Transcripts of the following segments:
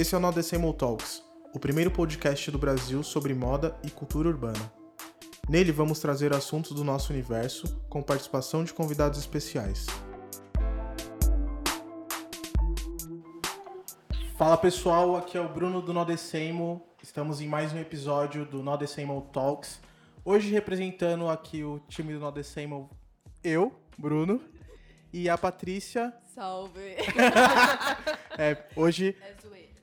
Esse é o No Decibel Talks, o primeiro podcast do Brasil sobre moda e cultura urbana. Nele vamos trazer assuntos do nosso universo com participação de convidados especiais. Fala pessoal, aqui é o Bruno do Nodecemo. Estamos em mais um episódio do Nodecemo Talks. Hoje representando aqui o time do Nodecemo, eu, Bruno, e a Patrícia. Salve! É, hoje É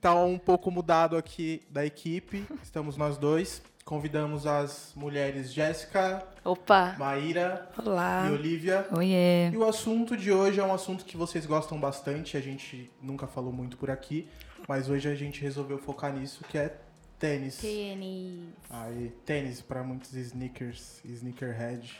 zoeira. tá um pouco mudado aqui da equipe. Estamos nós dois. Convidamos as mulheres Jéssica, Opa! Maíra Olá! e Olivia. Oiê! E o assunto de hoje é um assunto que vocês gostam bastante, a gente nunca falou muito por aqui, mas hoje a gente resolveu focar nisso, que é tênis. Tênis. Aí, tênis para muitos sneakers, sneakerhead.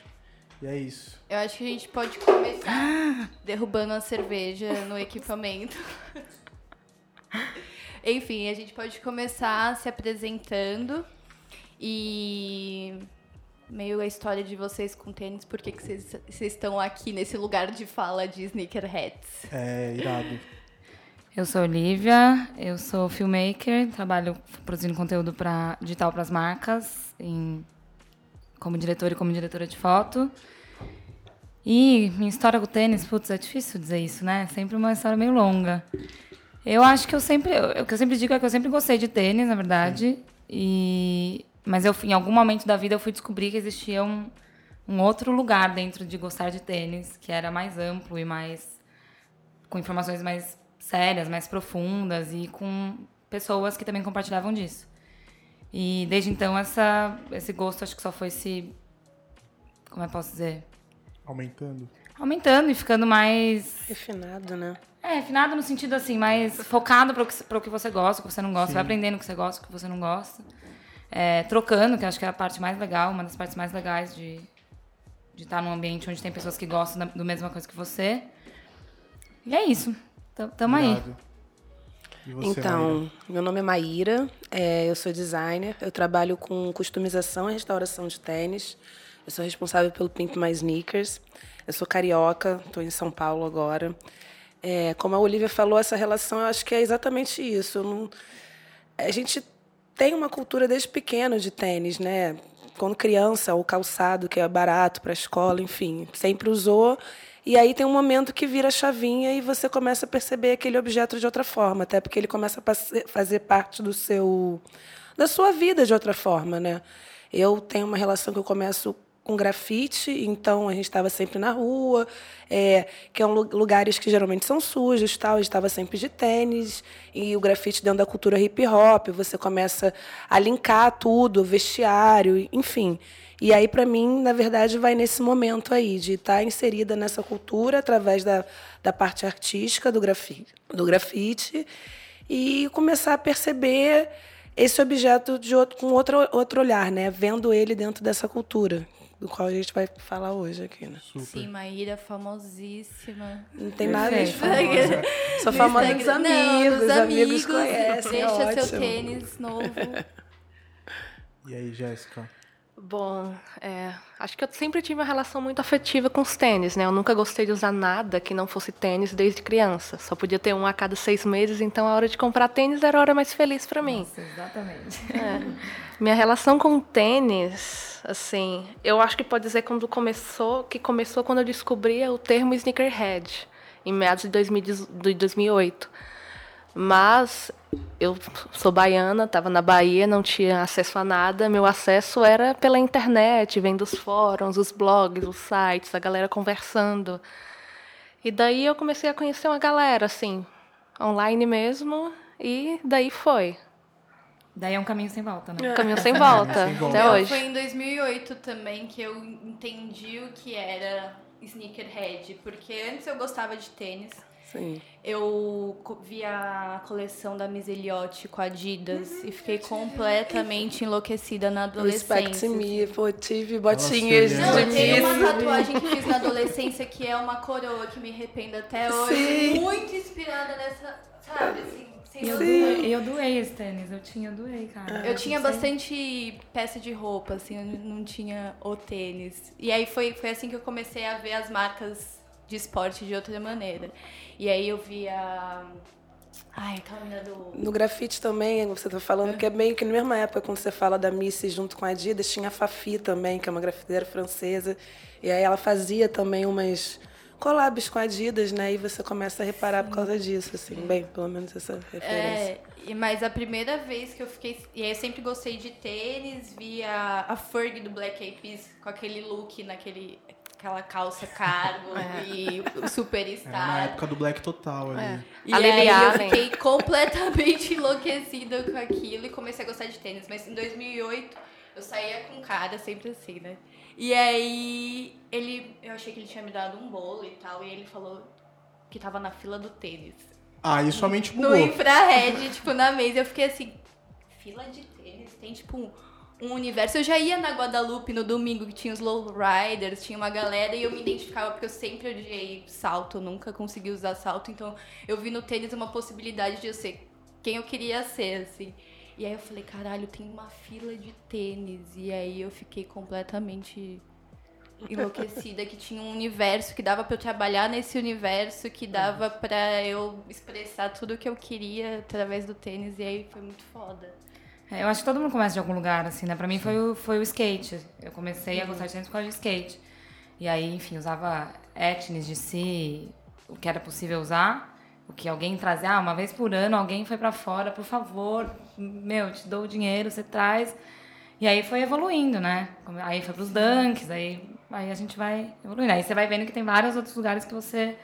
E é isso. Eu acho que a gente pode começar derrubando a cerveja no equipamento. Enfim, a gente pode começar se apresentando e meio a história de vocês com tênis, por que que vocês estão aqui nesse lugar de fala de sneakerheads. É irado. Eu sou Olivia, eu sou filmmaker, trabalho produzindo conteúdo pra, digital para as marcas, em, como diretora e como diretora de foto. E minha história com o tênis, putz, é difícil dizer isso, né? Sempre uma história meio longa. Eu acho que eu sempre, o que eu sempre digo é que eu sempre gostei de tênis, na verdade. E mas eu em algum momento da vida eu fui descobrir que existia um, um outro lugar dentro de gostar de tênis, que era mais amplo e mais com informações mais sérias, mais profundas e com pessoas que também compartilhavam disso. E desde então essa esse gosto acho que só foi se como eu posso dizer, Aumentando. aumentando e ficando mais Refinado, né? É, refinado no sentido assim, mais focado para o que, você gosta, o que você não gosta, vai aprendendo o que você gosta, o que você não gosta. É, trocando, que eu acho que é a parte mais legal, uma das partes mais legais de de estar num ambiente onde tem pessoas que gostam da, do mesma coisa que você. E é isso. T- Tamo aí. Irado. E você, Maíra? Então, meu nome é Maíra, é, eu sou designer, eu trabalho com customização e restauração de tênis. Eu sou responsável pelo Pimp My Sneakers. Eu sou carioca, estou em São Paulo agora. É, como a Olivia falou, essa relação, eu acho que é exatamente isso. Não- a gente tem uma cultura desde pequeno de tênis, né? Quando criança, o calçado, que é barato para a escola, enfim, sempre usou. E aí tem um momento que vira chavinha e você começa a perceber aquele objeto de outra forma, até porque ele começa a fazer parte do seu da sua vida de outra forma, né? Eu tenho uma relação que eu começo com grafite, então a gente estava sempre na rua, é, que são lugares que geralmente são sujos, tal. A gente estava sempre de tênis e o grafite dentro da cultura hip hop, você começa a linkar tudo, vestiário, enfim. E aí para mim, na verdade, vai nesse momento aí de estar inserida nessa cultura através da, da parte artística do grafite, do grafite e começar a perceber esse objeto de outro, com outro, outro olhar, né? Vendo ele dentro dessa cultura, do qual a gente vai falar hoje aqui, né? Super. Sim, Maíra, famosíssima. Não tem nada de famosa. Sou famosa dos Instagram- não, amigos, dos amigos conhecem, é Deixa seu tênis novo. E aí, Jéssica? Bom, é, acho que eu sempre tive uma relação muito afetiva com os tênis, né? Eu nunca gostei de usar nada que não fosse tênis desde criança. Só podia ter um a cada seis meses, então a hora de comprar tênis era a hora mais feliz para mim. Nossa, exatamente. É. Minha relação com o tênis, assim, eu acho que pode dizer quando começou, que começou quando eu descobri o termo sneakerhead, em meados de 2000 de 2008. Mas eu sou baiana, estava na Bahia, não tinha acesso a nada. Meu acesso era pela internet, vendo os fóruns, os blogs, os sites, a galera conversando. E daí eu comecei a conhecer uma galera, assim, online mesmo, e daí foi. Daí é um caminho sem volta, né? Caminho sem volta, Sem volta. até hoje. Foi em 2008 também que eu entendi o que era sneakerhead, porque antes eu gostava de tênis. Sim. Eu vi a coleção da Miss Elliott com a Adidas e fiquei completamente enlouquecida na Respect adolescência. me, pô, tive botinhas Nossa, Não, de eu tenho uma tatuagem que fiz na adolescência que é uma coroa que me arrependo até hoje. Sim. Muito inspirada nessa, sabe, assim, eu, doei, eu doei esse tênis, eu tinha, eu doei, cara. Eu tinha Não sei. bastante peça de roupa, assim, eu não tinha o tênis. E aí foi, foi assim que eu comecei a ver as marcas de esporte de outra maneira. E aí eu vi a Ai, aquela menina do. No grafite também, você tá falando que é meio que na mesma época, quando você fala da Missy junto com a Adidas, tinha a Fafi também, que é uma grafiteira francesa. E aí ela fazia também umas collabs com a Adidas, né? E você começa a reparar por causa disso, assim, bem, pelo menos essa referência. É, e- mas a primeira vez que eu fiquei. E aí eu sempre gostei de tênis, vi a, a Ferg do Black Eyed Peas com aquele look, naquele, aquela calça cargo e o É, na Superstar. época do Black Total ali. É. E A aí eu Allen. fiquei completamente enlouquecida com aquilo e comecei a gostar de tênis. Mas em 2008 eu saía com cara, sempre assim, né? E aí ele, eu achei que ele tinha me dado um bolo e tal, e ele falou que tava na fila do tênis. Aí sua mente No bugou. infrared, tipo, na mesa. Eu fiquei assim, fila de tênis, tem tipo um, um universo. Eu já ia na Guadalupe no domingo, que tinha os lowriders, tinha uma galera, e eu me identificava, porque eu sempre odiei salto, nunca consegui usar salto. Então, eu vi no tênis uma possibilidade de eu ser quem eu queria ser, assim. E aí eu falei, caralho, tem uma fila de tênis. E aí eu fiquei completamente enlouquecida que tinha um universo que dava pra eu trabalhar nesse universo que dava pra eu expressar tudo que eu queria através do tênis e aí foi muito foda. É, eu acho que todo mundo começa de algum lugar, assim, né? Pra mim foi o, foi o skate. Eu comecei a gostar de tênis por causa de skate. E aí, enfim, usava etnis de si, o que era possível usar. O que alguém trazia, ah, uma vez por ano alguém foi pra fora, por favor, meu, te dou o dinheiro, você traz. E aí foi evoluindo, né? Aí foi pros dunks, aí, aí a gente vai evoluindo. Aí você vai vendo que tem vários outros lugares que você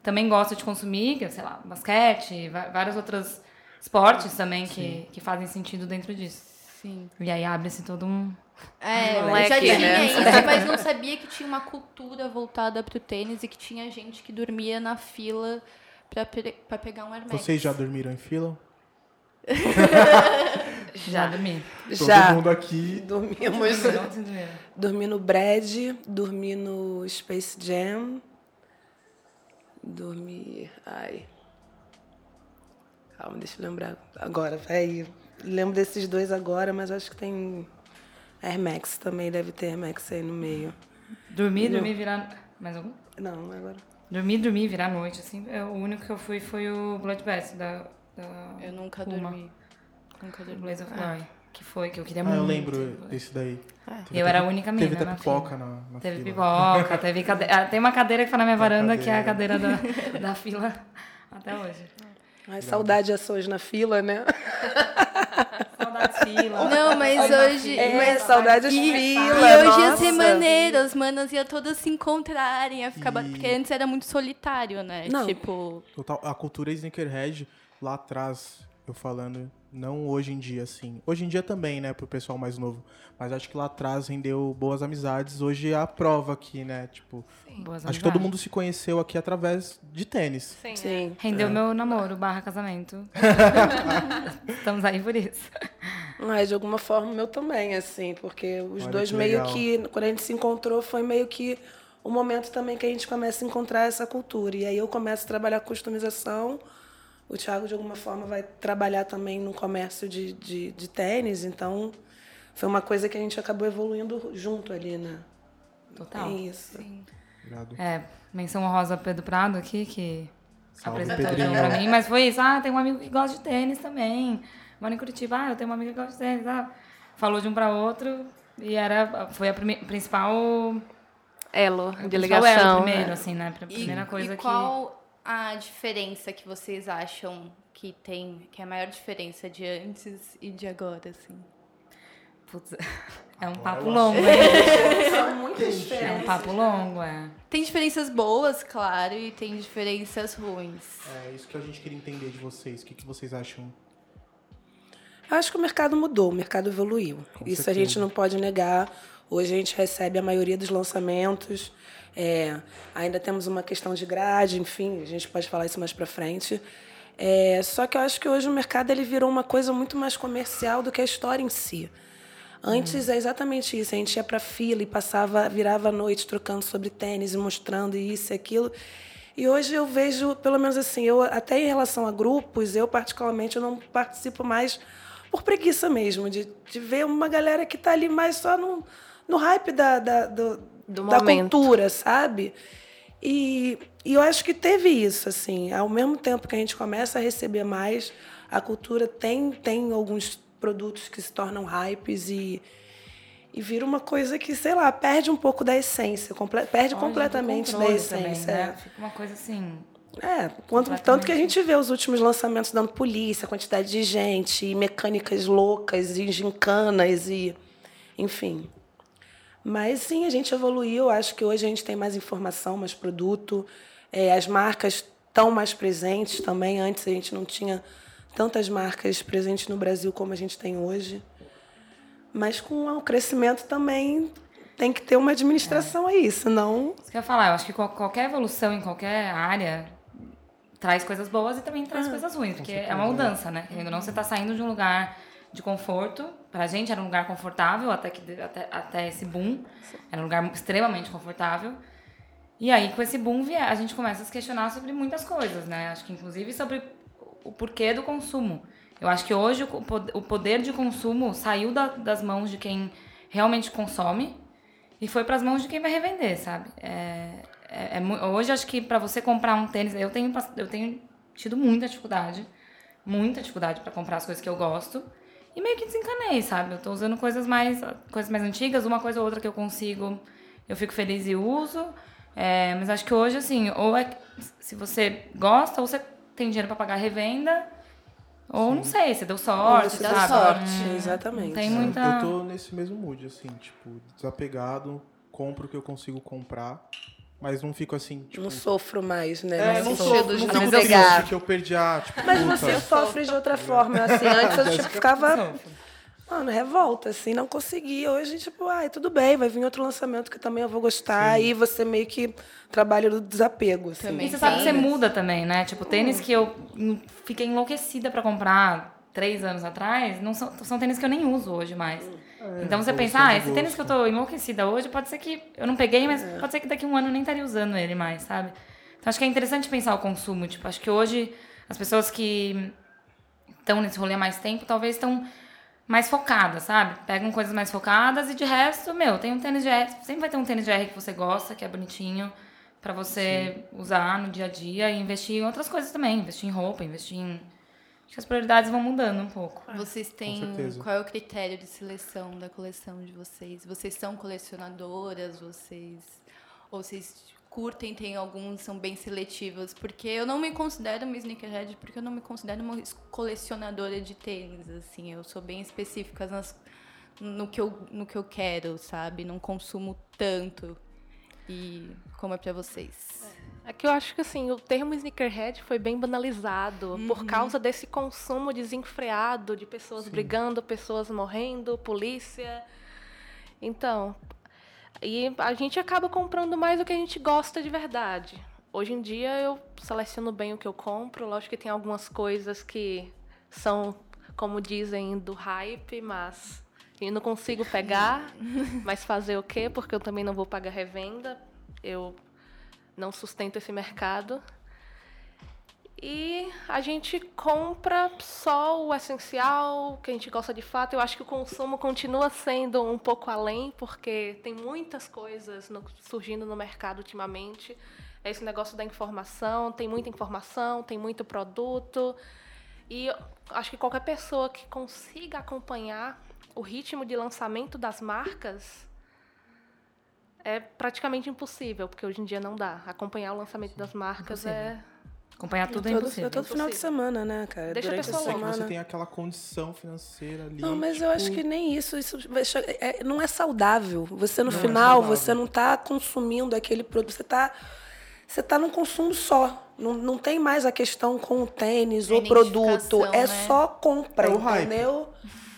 também gosta de consumir, que é, sei lá, basquete, vários outros esportes também que, que fazem sentido dentro disso. Sim. E aí abre-se todo um. É, Um eu já leque, tinha né? isso, mas não sabia que tinha uma cultura voltada pro tênis e que tinha gente que dormia na fila pra, pra pegar um Hermes. Vocês já dormiram em fila? Já dormi. Todo Já mundo aqui. dormimos. Dormi no Brad, dormi no Space Jam. Dormi. Ai. Calma, deixa eu lembrar agora. Peraí. Lembro desses dois agora, mas acho que tem Air Max também, deve ter Air Max aí no meio. Dormi, dormi, virar. Mais algum? Não, agora. Dormi, dormi, virar noite, assim. É, o único que eu fui foi o Bloodbath da. da Eu nunca Puma, dormi. Nunca do dormi. Blaze of Glory. Que foi, que eu queria Ah, muito. eu lembro desse daí. Teve Eu era a única Teve mina até na pipoca na, na Teve fila. pipoca, teve cadeira. ah, Tem uma cadeira que foi na minha varanda, que é a cadeira da, da fila até hoje. Ai, saudade de ações na fila, né? Saudades fila. Não, mas hoje. É, mas- saudades e, fila, E hoje ia ser maneiro, as manas iam todas se encontrarem, ia ficar. E- Porque antes era muito solitário, né? Não. Tipo. Total, a cultura sneakerhead lá atrás, eu falando, não hoje em dia, assim. Hoje em dia também, né, pro pessoal mais novo. Mas acho que lá atrás rendeu boas amizades. Hoje é a prova aqui, né? Tipo, Boas acho que todo amizades. mundo se conheceu aqui através de tênis. Sim. Sim. Rendeu meu namoro, barra casamento. Estamos aí por isso. Mas de alguma forma meu também, assim, porque os Olha dois que meio legal. que, quando a gente se encontrou, foi meio que o momento também que a gente começa a encontrar essa cultura. E aí eu começo a trabalhar customização, o Thiago de alguma forma vai trabalhar também no comércio de, de, de tênis, então foi uma coisa que a gente acabou evoluindo junto ali, né? Total. É isso. Obrigado. É, menção honrosa Pedro Prado aqui, que Salve, apresentou o Pedrinho. pra mim, mas foi isso. Ah, tem um amigo que gosta de tênis também. Mora em Curitiba, ah, eu tenho uma amiga que gosta de tênis. Ah, falou de um pra outro e era, foi a prime- principal, Elo, de principal elo ligação. primeiro, é. assim, né? A E, primeira coisa e que... a diferença que vocês acham que tem, que é a maior diferença de antes e de agora, assim? Putz, é um Agora papo longo, hein? São muitas É um papo longo, é. Tem diferenças boas, claro, e tem diferenças ruins. É isso que a gente queria entender de vocês. O que, que vocês acham? Eu acho que o mercado mudou, o mercado evoluiu. Com Isso a certeza. gente não pode negar. Hoje a gente recebe a maioria dos lançamentos. É, ainda temos uma questão de grade, enfim, a gente pode falar isso mais para frente. É, só que eu acho que hoje o mercado ele virou uma coisa muito mais comercial do que a história em si. Antes é exatamente isso. A gente ia para fila e passava, virava a noite trocando sobre tênis e mostrando isso e aquilo. E hoje eu vejo, pelo menos assim, eu até em relação a grupos, eu particularmente eu não participo mais por preguiça mesmo, de, de ver uma galera que está ali mais só no, no hype da, da, do, Do da momento. cultura, sabe? E, e eu acho que teve isso, assim. Ao mesmo tempo que a gente começa a receber mais, a cultura tem, tem alguns produtos que se tornam hypes e, e vira uma coisa que, sei lá, perde um pouco da essência, comple perde do completamente da essência. também, é. né? Fica uma coisa assim. É, quanto, tanto que a gente vê os últimos lançamentos dando polícia, quantidade de gente, e mecânicas loucas, e gincanas, e enfim. Mas sim, a gente evoluiu. Acho que hoje a gente tem mais informação, mais produto. É, as marcas estão mais presentes também. Antes a gente não tinha tantas marcas presentes no Brasil como a gente tem hoje. Mas com o crescimento também tem que ter uma administração aí, senão Isso que eu ia falar, eu acho que qual- qualquer evolução em qualquer área traz coisas boas e também traz coisas ruins, porque é uma mudança, né? Querendo ou não, você tá saindo de um lugar de conforto. Pra gente era um lugar confortável até, que, até, até esse boom. Era um lugar extremamente confortável. E aí, com esse boom, a gente começa a se questionar sobre muitas coisas, né? Acho que, inclusive, sobre o porquê do consumo. Eu acho que hoje o po- o poder de consumo saiu da- das mãos de quem realmente consome e foi para as mãos de quem vai revender, sabe? É, é- é hoje, acho que para você comprar um tênis... Eu tenho, eu tenho tido muita dificuldade. Muita dificuldade para comprar as coisas que eu gosto. E meio que desencanei, sabe? Eu tô usando coisas mais, coisas mais antigas, uma coisa ou outra que eu consigo, eu fico feliz e uso. É, mas acho que hoje, assim, ou é se você gosta, ou você tem dinheiro para pagar a revenda, ou não sei, você deu sorte, Você dá dá sorte. sorte, exatamente. Tem É, muita. Eu tô nesse mesmo mood, assim, tipo, desapegado, compro o que eu consigo comprar, mas não fico assim, tipo. Não sofro mais, né? é, Não não sofro. não de fico não triste pegar. porque eu perdi a, tipo, Mas puta. você sofre de outra forma. Assim, antes eu tipo, ficava, mano, revolta, assim, não conseguia. Hoje, tipo, ai, tudo bem, vai vir outro lançamento que também eu vou gostar. Aí você meio que trabalha do desapego, assim. Também. E você sabe que você muda também, né? Tipo, tênis que eu fiquei enlouquecida pra comprar três anos atrás, não são, são tênis que eu nem uso hoje mais. então você evolução pensa, ah, de esse tênis que eu tô enlouquecida hoje, pode ser que eu não peguei, mas pode ser que daqui a um ano eu nem estaria usando ele mais, sabe? Então acho que é interessante pensar o consumo. Tipo, acho que hoje as pessoas que estão nesse rolê há mais tempo, talvez estão mais focadas, sabe? Pegam coisas mais focadas e de resto, meu, tem um tênis de R, sempre vai ter um tênis de R que você gosta, que é bonitinho, pra você usar no dia a dia e investir em outras coisas também, investir em roupa, investir em acho que as prioridades vão mudando um pouco. Vocês têm. Qual é o critério de seleção da coleção de vocês? Vocês são colecionadoras? Vocês. Ou vocês curtem, tem alguns são bem seletivos? Porque eu não me considero uma sneakerhead, porque eu não me considero uma colecionadora de tênis, assim. Eu sou bem específica nas, no, que eu, no que eu quero, sabe? Não consumo tanto. E como é pra vocês? É que eu acho que assim, o termo sneakerhead foi bem banalizado por causa desse consumo desenfreado de pessoas brigando, pessoas morrendo, polícia. Então, e a gente acaba comprando mais o que a gente gosta de verdade. Hoje em dia eu seleciono bem o que eu compro, lógico que tem algumas coisas que são, como dizem, do hype, mas eu não consigo pegar, mas fazer o quê? Porque eu também não vou pagar revenda. Eu não sustento esse mercado. E a gente compra só o essencial, que a gente gosta de fato. Eu acho que o consumo continua sendo um pouco além, porque tem muitas coisas no- surgindo no mercado ultimamente. É esse negócio da informação, tem muita informação, tem muito produto. E acho que qualquer pessoa que consiga acompanhar o ritmo de lançamento das marcas é praticamente impossível, porque hoje em dia não dá. Acompanhar o lançamento das marcas é. Acompanhar tudo é todo, impossível. todo final de Impossível. semana, né, cara? Deixa a Durante pessoa Sei que semana. você tem aquela condição financeira ali. Não, mas eu acho tipo, que nem isso. Isso é- não é saudável. Você, no Não é final, saudável. você não está consumindo aquele produto. Você está você tá num consumo só. Não, não tem mais a questão com o tênis A ou produto. É né? só compra, É o hype.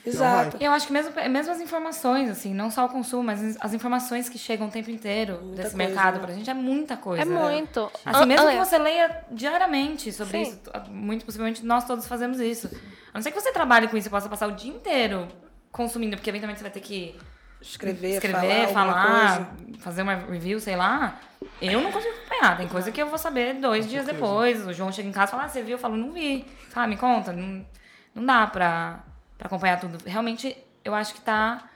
É Exato. E eu acho que mesmo, mesmo as informações, assim, não só o consumo, mas as informações que chegam o tempo inteiro Muita desse coisa, mercado né? pra gente é muita coisa. É muito. Assim, mesmo Ah, que ah, você leia diariamente sobre Sim. isso, muito possivelmente nós todos fazemos isso. A não ser que você trabalhe com isso e possa passar o dia inteiro consumindo, porque eventualmente você vai ter que Escrever, escrever, falar, falar, fazer uma review, sei lá. Eu não consigo acompanhar. Tem coisa que eu vou saber dois dias certeza. depois. O João chega em casa e fala, ah, você viu? Eu falo, não vi. Fala, me conta. Não, não dá pra, pra acompanhar tudo. Realmente, eu acho que tá...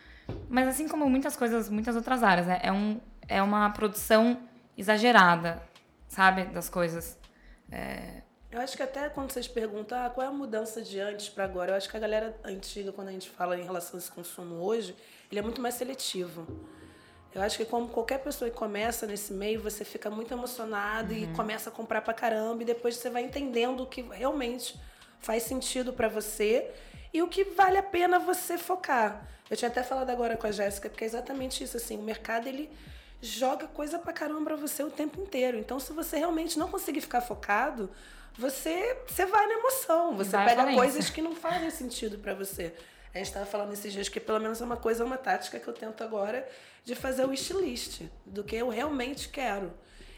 Mas assim como muitas coisas, muitas outras áreas, né? É, um, é uma produção exagerada. sabe? Das coisas. É, Eu acho que até quando vocês perguntam ah, qual é a mudança de antes para agora, eu acho que a galera antiga, quando a gente fala em relação a esse consumo hoje, ele é muito mais seletivo. Eu acho que como qualquer pessoa que começa nesse meio, você fica muito emocionado e começa a comprar pra caramba e depois você vai entendendo o que realmente faz sentido pra você e o que vale a pena você focar. Eu tinha até falado agora com a Jéssica, porque é exatamente isso, assim, o mercado ele joga coisa pra caramba pra você o tempo inteiro. Então, se você realmente não conseguir ficar focado, você, você vai na emoção, você vai pega coisas que não fazem sentido pra você. A gente estava falando esses dias que pelo menos é uma coisa, uma tática que eu tento agora de fazer o wishlist do que eu realmente quero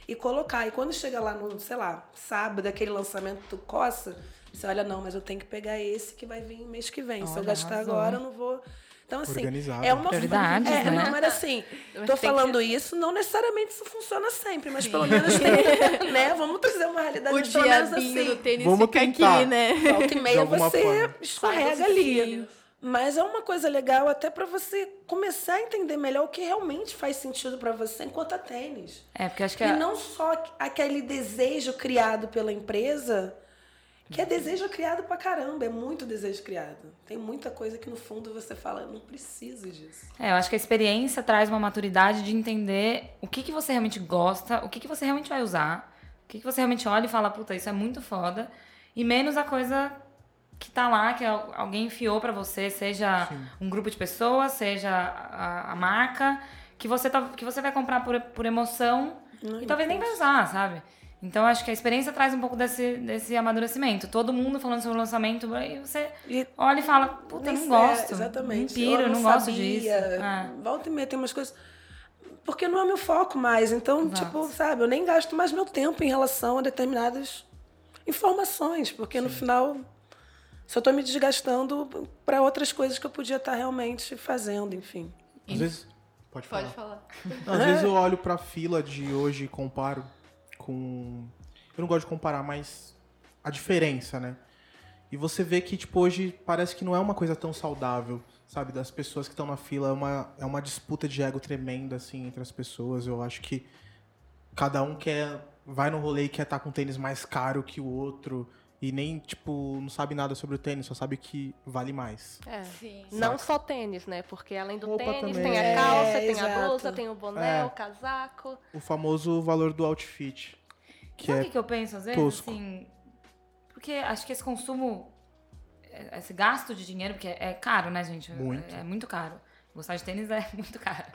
e colocar. E quando chega lá no, sei lá, sábado, aquele lançamento do Coça, você olha, não, mas eu tenho que pegar esse que vai vir mês que vem. Se eu Olha, gastar arrasou. agora, eu não vou. Então, assim, Organizado. é uma Prioridades, é, né? não, mas assim, Mas tô falando isso, não necessariamente isso funciona sempre, mas pelo menos tem, né? Vamos trazer uma realidade O pelo menos assim. do tênis Vamos fica tentar. aqui, né? Volta e meia você forma. escorrega ali. Mas é uma coisa legal até pra você começar a entender melhor o que realmente faz sentido pra você enquanto a tênis. é, porque acho que E é, não só aquele desejo criado pela empresa, que é desejo criado pra caramba, é muito desejo criado. Tem muita coisa que no fundo você fala, eu não preciso disso. É, eu acho que a experiência traz uma maturidade de entender o que, que você realmente gosta, o que, que você realmente vai usar, o que, que você realmente olha e fala, puta, isso é muito foda, e menos a coisa que tá lá, que al- alguém enfiou pra você, seja um grupo de pessoas, seja a, a marca, que você, tá, que você vai comprar por, por emoção e talvez nem vai usar, sabe? Então acho que a experiência traz um pouco desse, desse amadurecimento. Todo mundo falando sobre o lançamento, aí você E olha e fala, puta, eu não sei, gosto. exatamente. Não piro, Eu não, gosto sabia. disso. É. Volta e meia tem umas coisas. Porque não é meu foco mais. Então, Exato. tipo, sabe, eu nem gasto mais meu tempo em relação a determinadas informações. Porque no final, só tô me desgastando para outras coisas que eu podia estar realmente fazendo, enfim. Às vezes. Pode falar. Pode falar. Não, Às vezes eu olho pra fila de hoje e comparo com. Eu não gosto de comparar, mas a diferença, né? E você vê que, tipo, hoje parece que não é uma coisa tão saudável, sabe? Das pessoas que estão na fila. É uma, é uma disputa de ego tremenda, assim, entre as pessoas. Eu acho que cada um quer. Vai no rolê e quer estar com um tênis mais caro que o outro. E nem, tipo, não sabe nada sobre o tênis, só sabe que vale mais. É. Sim. Não só tênis, né? Porque além do Roupa tênis, também. tem a É, calça, tem a exato. blusa, tem o boné, É. o casaco. O famoso valor do outfit. Que Sabe o é que, eu penso às vezes? tosco. Assim, porque acho que esse consumo, é- esse gasto de dinheiro, porque é caro, né, gente? Muito. É, é muito caro. Gostar de tênis é muito caro.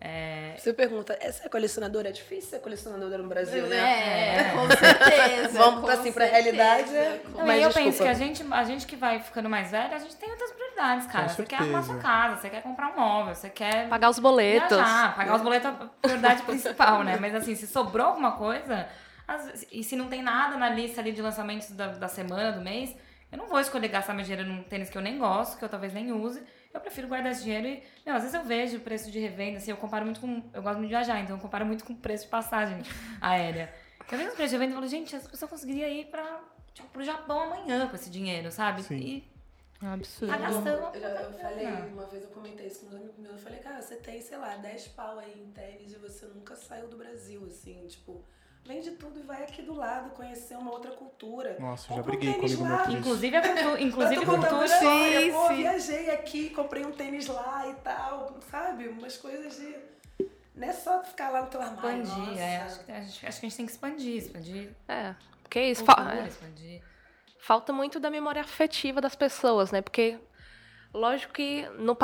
É, Você pergunta, "É, você é colecionadora? É difícil ser colecionadora no Brasil, né? É, com certeza. Vamos com assim, pra certeza. realidade, é- Com- Não, Mas eu desculpa. penso que a gente, a gente que vai ficando mais velha, a gente tem outras prioridades, cara. Com Você quer arrumar certeza. sua casa, você quer comprar um móvel, você quer Pagar os boletos. viajar, pagar os boletos é a prioridade principal, né? Mas assim, se sobrou alguma coisa, vezes- e se não tem nada na lista ali de lançamentos da, da semana, do mês, eu não vou escolher gastar meu dinheiro num tênis que eu nem gosto, que eu talvez nem use. Eu prefiro guardar esse dinheiro e, meu, às vezes eu vejo o preço de revenda, assim, eu comparo muito com. Eu gosto muito de viajar, então eu comparo muito com o preço de passagem aérea. Eu vejo os preços de revenda e falo, gente, essa pessoa conseguiria ir pra, tipo, pro Japão amanhã com esse dinheiro, sabe? Sim. E É um absurdo. tá gastando. Eu, já- eu falei, uma vez eu comentei isso com um amigo meu, eu falei, cara, você tem, sei lá, 10 pau aí em tênis e você nunca saiu do Brasil, assim, tipo, vende tudo e vai aqui do lado conhecer uma outra cultura. Nossa, eu já um briguei tênis comigo lá. isso. Inclusive a cultura. Inclusive eu tô cultura. história, Sim, pô, sim. viajei aqui, comprei um tênis lá e tal, sabe? Umas coisas de... Não é só ficar lá no teu armário, Expandir, é, acho, que, a gente, acho que a gente tem que expandir, expandir. É. Porque é isso. cultura, é. expandir. falta muito da memória afetiva das pessoas, né? Porque, lógico que, no,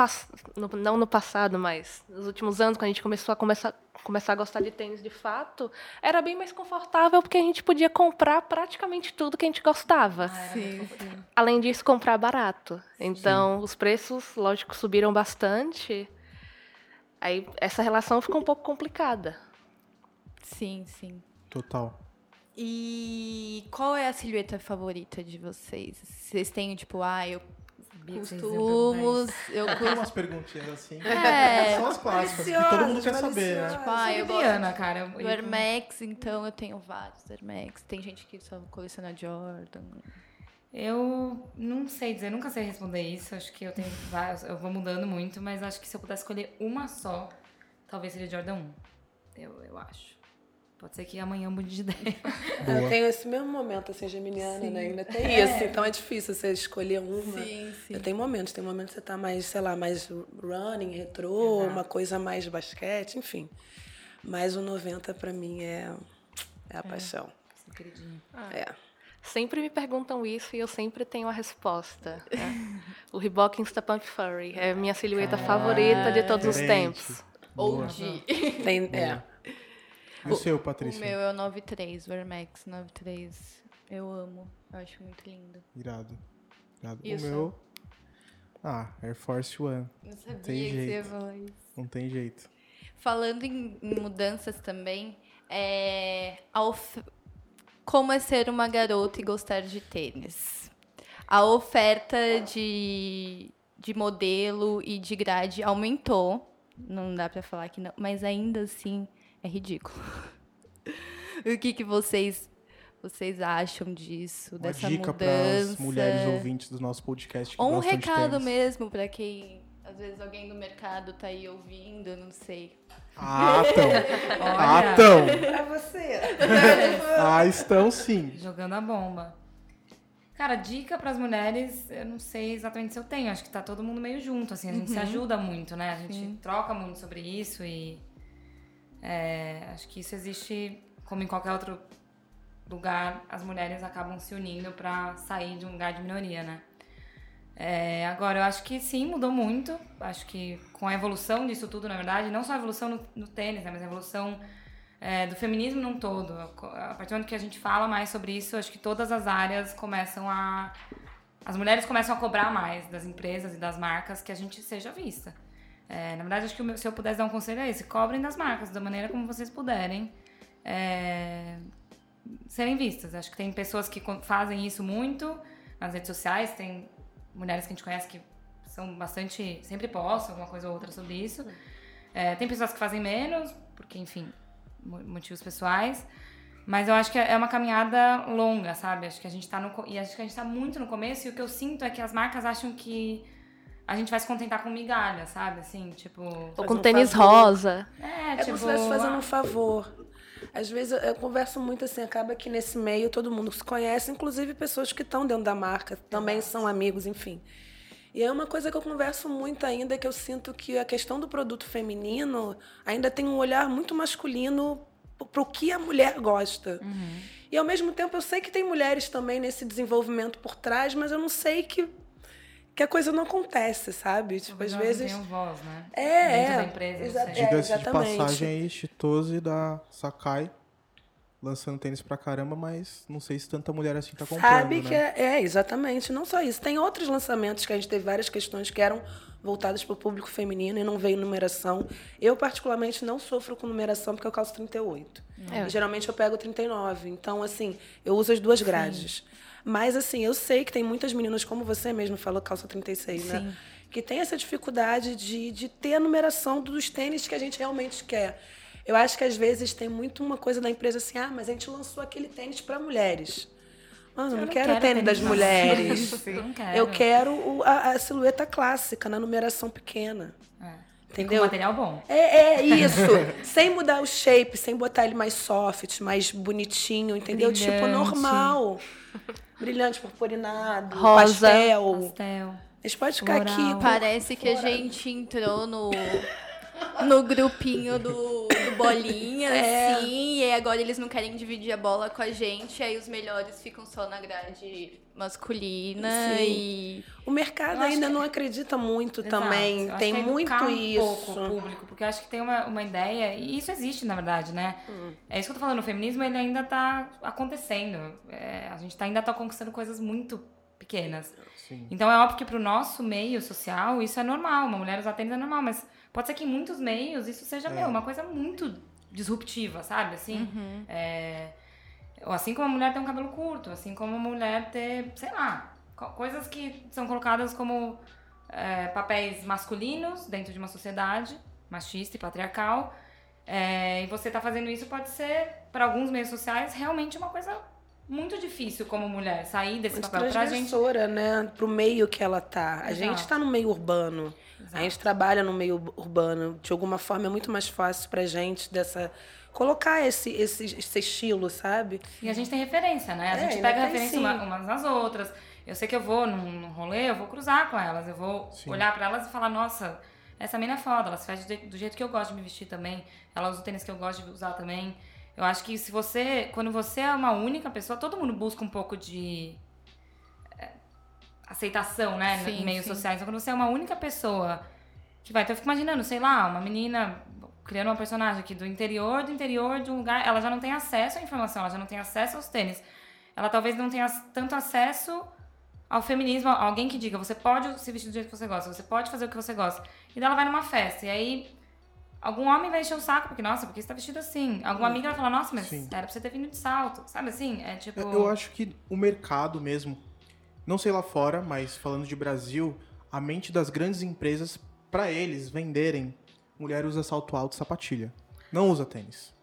no- não no passado, mas nos últimos anos, quando a gente começou a começar, começar a gostar de tênis de fato, era bem mais confortável porque a gente podia comprar praticamente tudo que a gente gostava. Sim, sim. Além disso, comprar barato. Então, os preços, lógico, subiram bastante. Aí, essa relação ficou um pouco complicada. Sim, sim. Total. E qual é a silhueta favorita de vocês? Vocês têm, tipo, ah, eu Sabia que vocês iam costumo. perguntar Eu Tem costumo. umas perguntinhas assim. É. São as clássicas, que todo mundo quer saber, né? Tipo, ah, eu cara. do Air Max, então eu tenho vários Air Max. Tem gente que só coleciona Jordan. Eu não sei dizer, nunca sei responder isso. Acho que eu tenho vários, eu vou mudando muito, mas acho que se eu pudesse escolher uma só, talvez seria Jordan 1. Eu, eu acho. Pode ser que amanhã mude de ideia. Eu tenho esse mesmo momento, assim, geminiana, né? Ainda tem isso, então é difícil você escolher uma. Sim, sim. Eu tenho momentos, tem momentos que você tá mais, sei lá, mais running, retrô, Exato. uma coisa mais basquete, enfim. Mas o 90 pra mim é, é a paixão. Queridinho. É. Sempre me perguntam isso e eu sempre tenho a resposta. né? O Reebok Insta Pump Furry é a minha silhueta favorita de todos os tempos. Ou de. Tem, é. E o seu, O Patrícia? meu é o 93, Vermex 93. Eu amo. Eu acho muito lindo. Irado. Irado. E o o meu... Ah, Air Force One. Eu sabia Tem que você ia jeito. falar isso. Não tem jeito. Falando em, em mudanças também, é, como é ser uma garota e gostar de tênis? A oferta de, de modelo e de grade aumentou. Não dá pra falar que não, mas ainda assim é ridículo. o que, que vocês, vocês acham disso, Uma dessa dica para mudança? as mulheres ouvintes do nosso podcast que Ou um recado mesmo pra quem, às vezes, alguém do mercado tá aí ouvindo, não sei. Ah, estão. Ah. Pra você. Ah, estão sim. Jogando a bomba. Cara, dica pras mulheres, eu não sei exatamente se eu tenho. Acho que tá todo mundo meio junto, assim. A gente se ajuda muito, né? A gente troca muito sobre isso e... é, acho que isso existe, como em qualquer outro lugar, as mulheres acabam se unindo pra sair de um lugar de minoria, né? É, agora, eu acho que sim, mudou muito. Acho que com a evolução disso tudo, na verdade, não só a evolução no, no tênis, né, mas a evolução é, do feminismo num todo. A partir do momento que a gente fala mais sobre isso, acho que todas as áreas começam a. As mulheres começam a cobrar mais das empresas e das marcas que a gente seja vista. É, na verdade, acho que se eu pudesse dar um conselho é esse: cobrem das marcas da maneira como vocês puderem. É, serem vistas. Acho que tem pessoas que fazem isso muito nas redes sociais, tem mulheres que a gente conhece que são bastante. sempre postam alguma coisa ou outra sobre isso. É, tem pessoas que fazem menos, porque, enfim, mo- motivos pessoais. Mas eu acho que é uma caminhada longa, sabe? Acho que a gente tá no. E acho que a gente tá muito no começo, e o que eu sinto é que as marcas acham que a gente vai se contentar com migalha, sabe? Assim, tipo. Ou com um tênis favor. rosa. É, É tipo. como se estivesse fazendo um favor. Às vezes eu, eu converso muito assim, acaba que nesse meio todo mundo se conhece, inclusive pessoas que estão dentro da marca, também são amigos, enfim. E é uma coisa que eu converso muito ainda, que eu sinto que a questão do produto feminino ainda tem um olhar muito masculino para o que a mulher gosta. E ao mesmo tempo eu sei que tem mulheres também nesse desenvolvimento por trás, mas eu não sei que, que a coisa não acontece, sabe? Tipo, às Talvez elas não vezes. tenham voz, né? É, Dentro é. da empresa, Exa- é, Diga-se de passagem aí, Chitose da Sakai lançando tênis pra caramba, mas não sei se tanta mulher assim tá comprando, Sabe né? que é, é, exatamente. Não só isso. Tem outros lançamentos que a gente teve várias questões que eram voltadas para o público feminino e não veio numeração. Eu, particularmente, não sofro com numeração porque eu calço 38. É. E, geralmente eu pego 39. Então, assim, eu uso as duas grades. Mas, assim, eu sei que tem muitas meninas, como você mesmo falou, calça 36, né? Que tem essa dificuldade de, de ter a numeração dos tênis que a gente realmente quer. Eu acho que às vezes tem muito uma coisa da empresa assim, ah, mas a gente lançou aquele tênis para mulheres. Mano, eu não, não quero, quero tênis das tênis mulheres. masculino. Não quero. Eu quero o- a, a silhueta clássica, na numeração pequena. É. Entendeu? Com material bom. É, é isso. sem mudar o shape, sem botar ele mais soft, mais bonitinho, entendeu? Tipo, Brilhante. normal. Brilhante, purpurinado, Rosa. pastel. Pastel. A gente pode ficar Floral. aqui. Parece que a gente entrou no, no grupinho do, do Bolinha, É. assim, e aí agora eles não querem dividir a bola com a gente, aí os melhores ficam só na grade masculina Sim. e... O mercado Eu ainda que- não acredita muito Exato. também. Eu acho Tem que é muito um isso. pouco o público, porque eu acho que tem uma, uma ideia, e isso existe, na verdade, né? Hum. É isso que eu tô falando, o feminismo ele ainda tá acontecendo. É, a gente tá, ainda tá conquistando coisas muito pequenas. Sim. Então é óbvio que pro nosso meio social isso é normal, uma mulher usar tênis é normal, mas pode ser que em muitos meios isso seja, meu, uma coisa muito disruptiva, sabe? Assim, é, ou assim como a mulher ter um cabelo curto, assim como a mulher ter, sei lá, co- coisas que são colocadas como é, papéis masculinos dentro de uma sociedade machista e patriarcal. É, e você tá fazendo isso pode ser, para alguns meios sociais, realmente uma coisa muito difícil como mulher, sair desse Muito papel pra gente. né? Pro meio que ela tá. A Exato. gente tá no meio urbano. A gente trabalha no meio urbano. De alguma forma é muito mais fácil pra gente dessa colocar esse, esse, esse estilo, sabe? E a gente tem referência, né? A É, gente pega referência uma- umas nas outras. Eu sei que eu vou num, num rolê, eu vou cruzar com elas. Eu vou Sim. olhar pra elas e falar, nossa, essa mina é foda, ela se veste do, do jeito que eu gosto de me vestir também. Ela usa o tênis que eu gosto de usar também. Eu acho que se você, quando você é uma única pessoa, todo mundo busca um pouco de é, aceitação, né, Sim, em meios sim. sociais. Então, quando você é uma única pessoa que vai, então eu fico imaginando, sei lá, uma menina criando uma personagem aqui do interior, do interior de um lugar, ela já não tem acesso à informação, ela já não tem acesso aos tênis. Ela talvez não tenha tanto acesso ao feminismo, alguém que diga, você pode se vestir do jeito que você gosta, você pode fazer o que você gosta. E daí ela vai numa festa, e aí algum homem vai encher o saco, porque, nossa, porque você tá vestido assim? Alguma amiga vai falar, nossa, mas Sim. era pra você ter vindo de salto, sabe assim? É tipo... Eu, eu acho que o mercado mesmo, não sei lá fora, mas falando de Brasil, a mente das grandes empresas, pra eles venderem, mulher usa salto alto e sapatilha. Não usa tênis.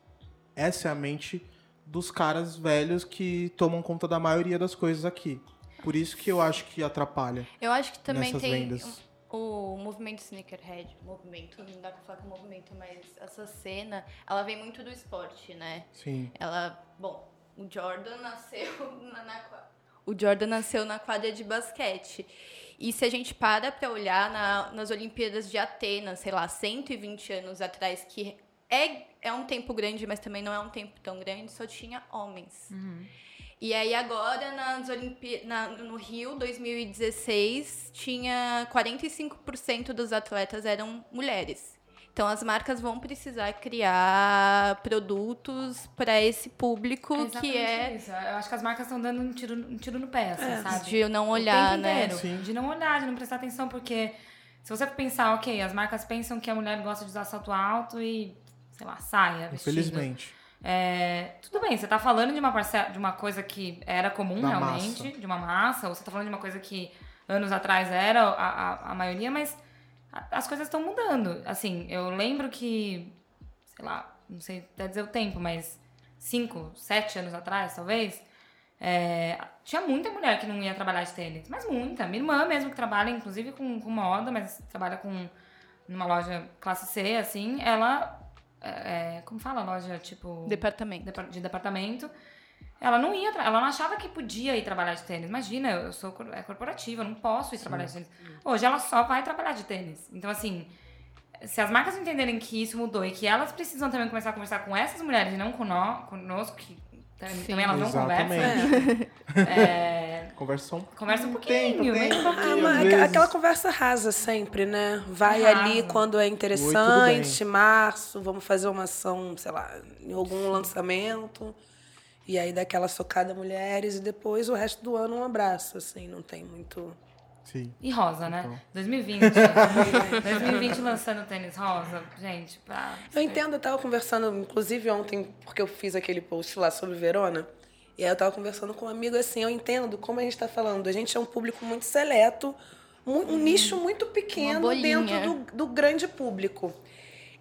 Essa é a mente dos caras velhos que tomam conta da maioria das coisas aqui. Por isso que eu acho que atrapalha Eu acho que também tem vendas. O movimento sneakerhead, movimento, não dá pra falar que é movimento, mas essa cena, ela vem muito do esporte, né? Sim. Ela, bom, o Jordan nasceu na, na o Jordan nasceu na quadra de basquete. E se a gente para pra olhar na- nas Olimpíadas de Atenas, sei lá, 120 anos atrás, que é, é um tempo grande, mas também não é um tempo tão grande, só tinha homens. E aí agora nas Olimpí na, no Rio 2016 tinha 45% dos atletas eram mulheres. Então as marcas vão precisar criar produtos para esse público que exatamente é isso. Eu acho que as marcas estão dando um tiro, um tiro no pé, assim, sabe? de não O olhar, tempo né? inteiro. De não olhar, de não prestar atenção, porque se você pensar, ok, as marcas pensam que a mulher gosta de usar salto alto e, sei lá, saia, vestido. Infelizmente. É, tudo bem, você tá falando de uma parcela, de uma coisa que era comum Da realmente, massa. de uma massa, ou você tá falando de uma coisa que anos atrás era a, a, a maioria, mas a- as coisas estão mudando. Assim, eu lembro que, sei lá, não sei até dizer o tempo, mas cinco, sete anos atrás, talvez, é, tinha muita mulher que não ia trabalhar de tênis, mas muita. Minha irmã mesmo que trabalha, inclusive, com, com moda, mas trabalha com numa loja classe C, assim, ela. É, é, como fala? Loja tipo. Departamento. depar- de departamento. Ela não ia, ela não achava que podia ir trabalhar de tênis. Imagina, eu sou é corporativa, eu não posso ir trabalhar de tênis. Hoje ela só vai trabalhar de tênis. Então, assim, se as marcas entenderem que isso mudou e que elas precisam também começar a conversar com essas mulheres e não conosco, que também Sim. também elas não Exatamente. conversam. É, conversa um Tem, pouquinho, tem. né? Um Ah, pouquinho. mas às aquela- conversa rasa sempre, né? Vai Rasa. ali quando é Oi, interessante, tudo março, vamos fazer uma ação, sei lá, em algum lançamento. E aí dá aquela socada mulheres e depois o resto do ano um abraço, assim, não tem muito. Sim. E rosa, né? Então. 2020. 2020 lançando tênis rosa. Gente, pra... Eu entendo, eu tava conversando, inclusive ontem, porque eu fiz aquele post lá sobre Verona, e aí eu tava conversando com um amigo assim, eu entendo como a gente tá falando, a gente é um público muito seleto, mu- um nicho muito pequeno dentro do, do grande público.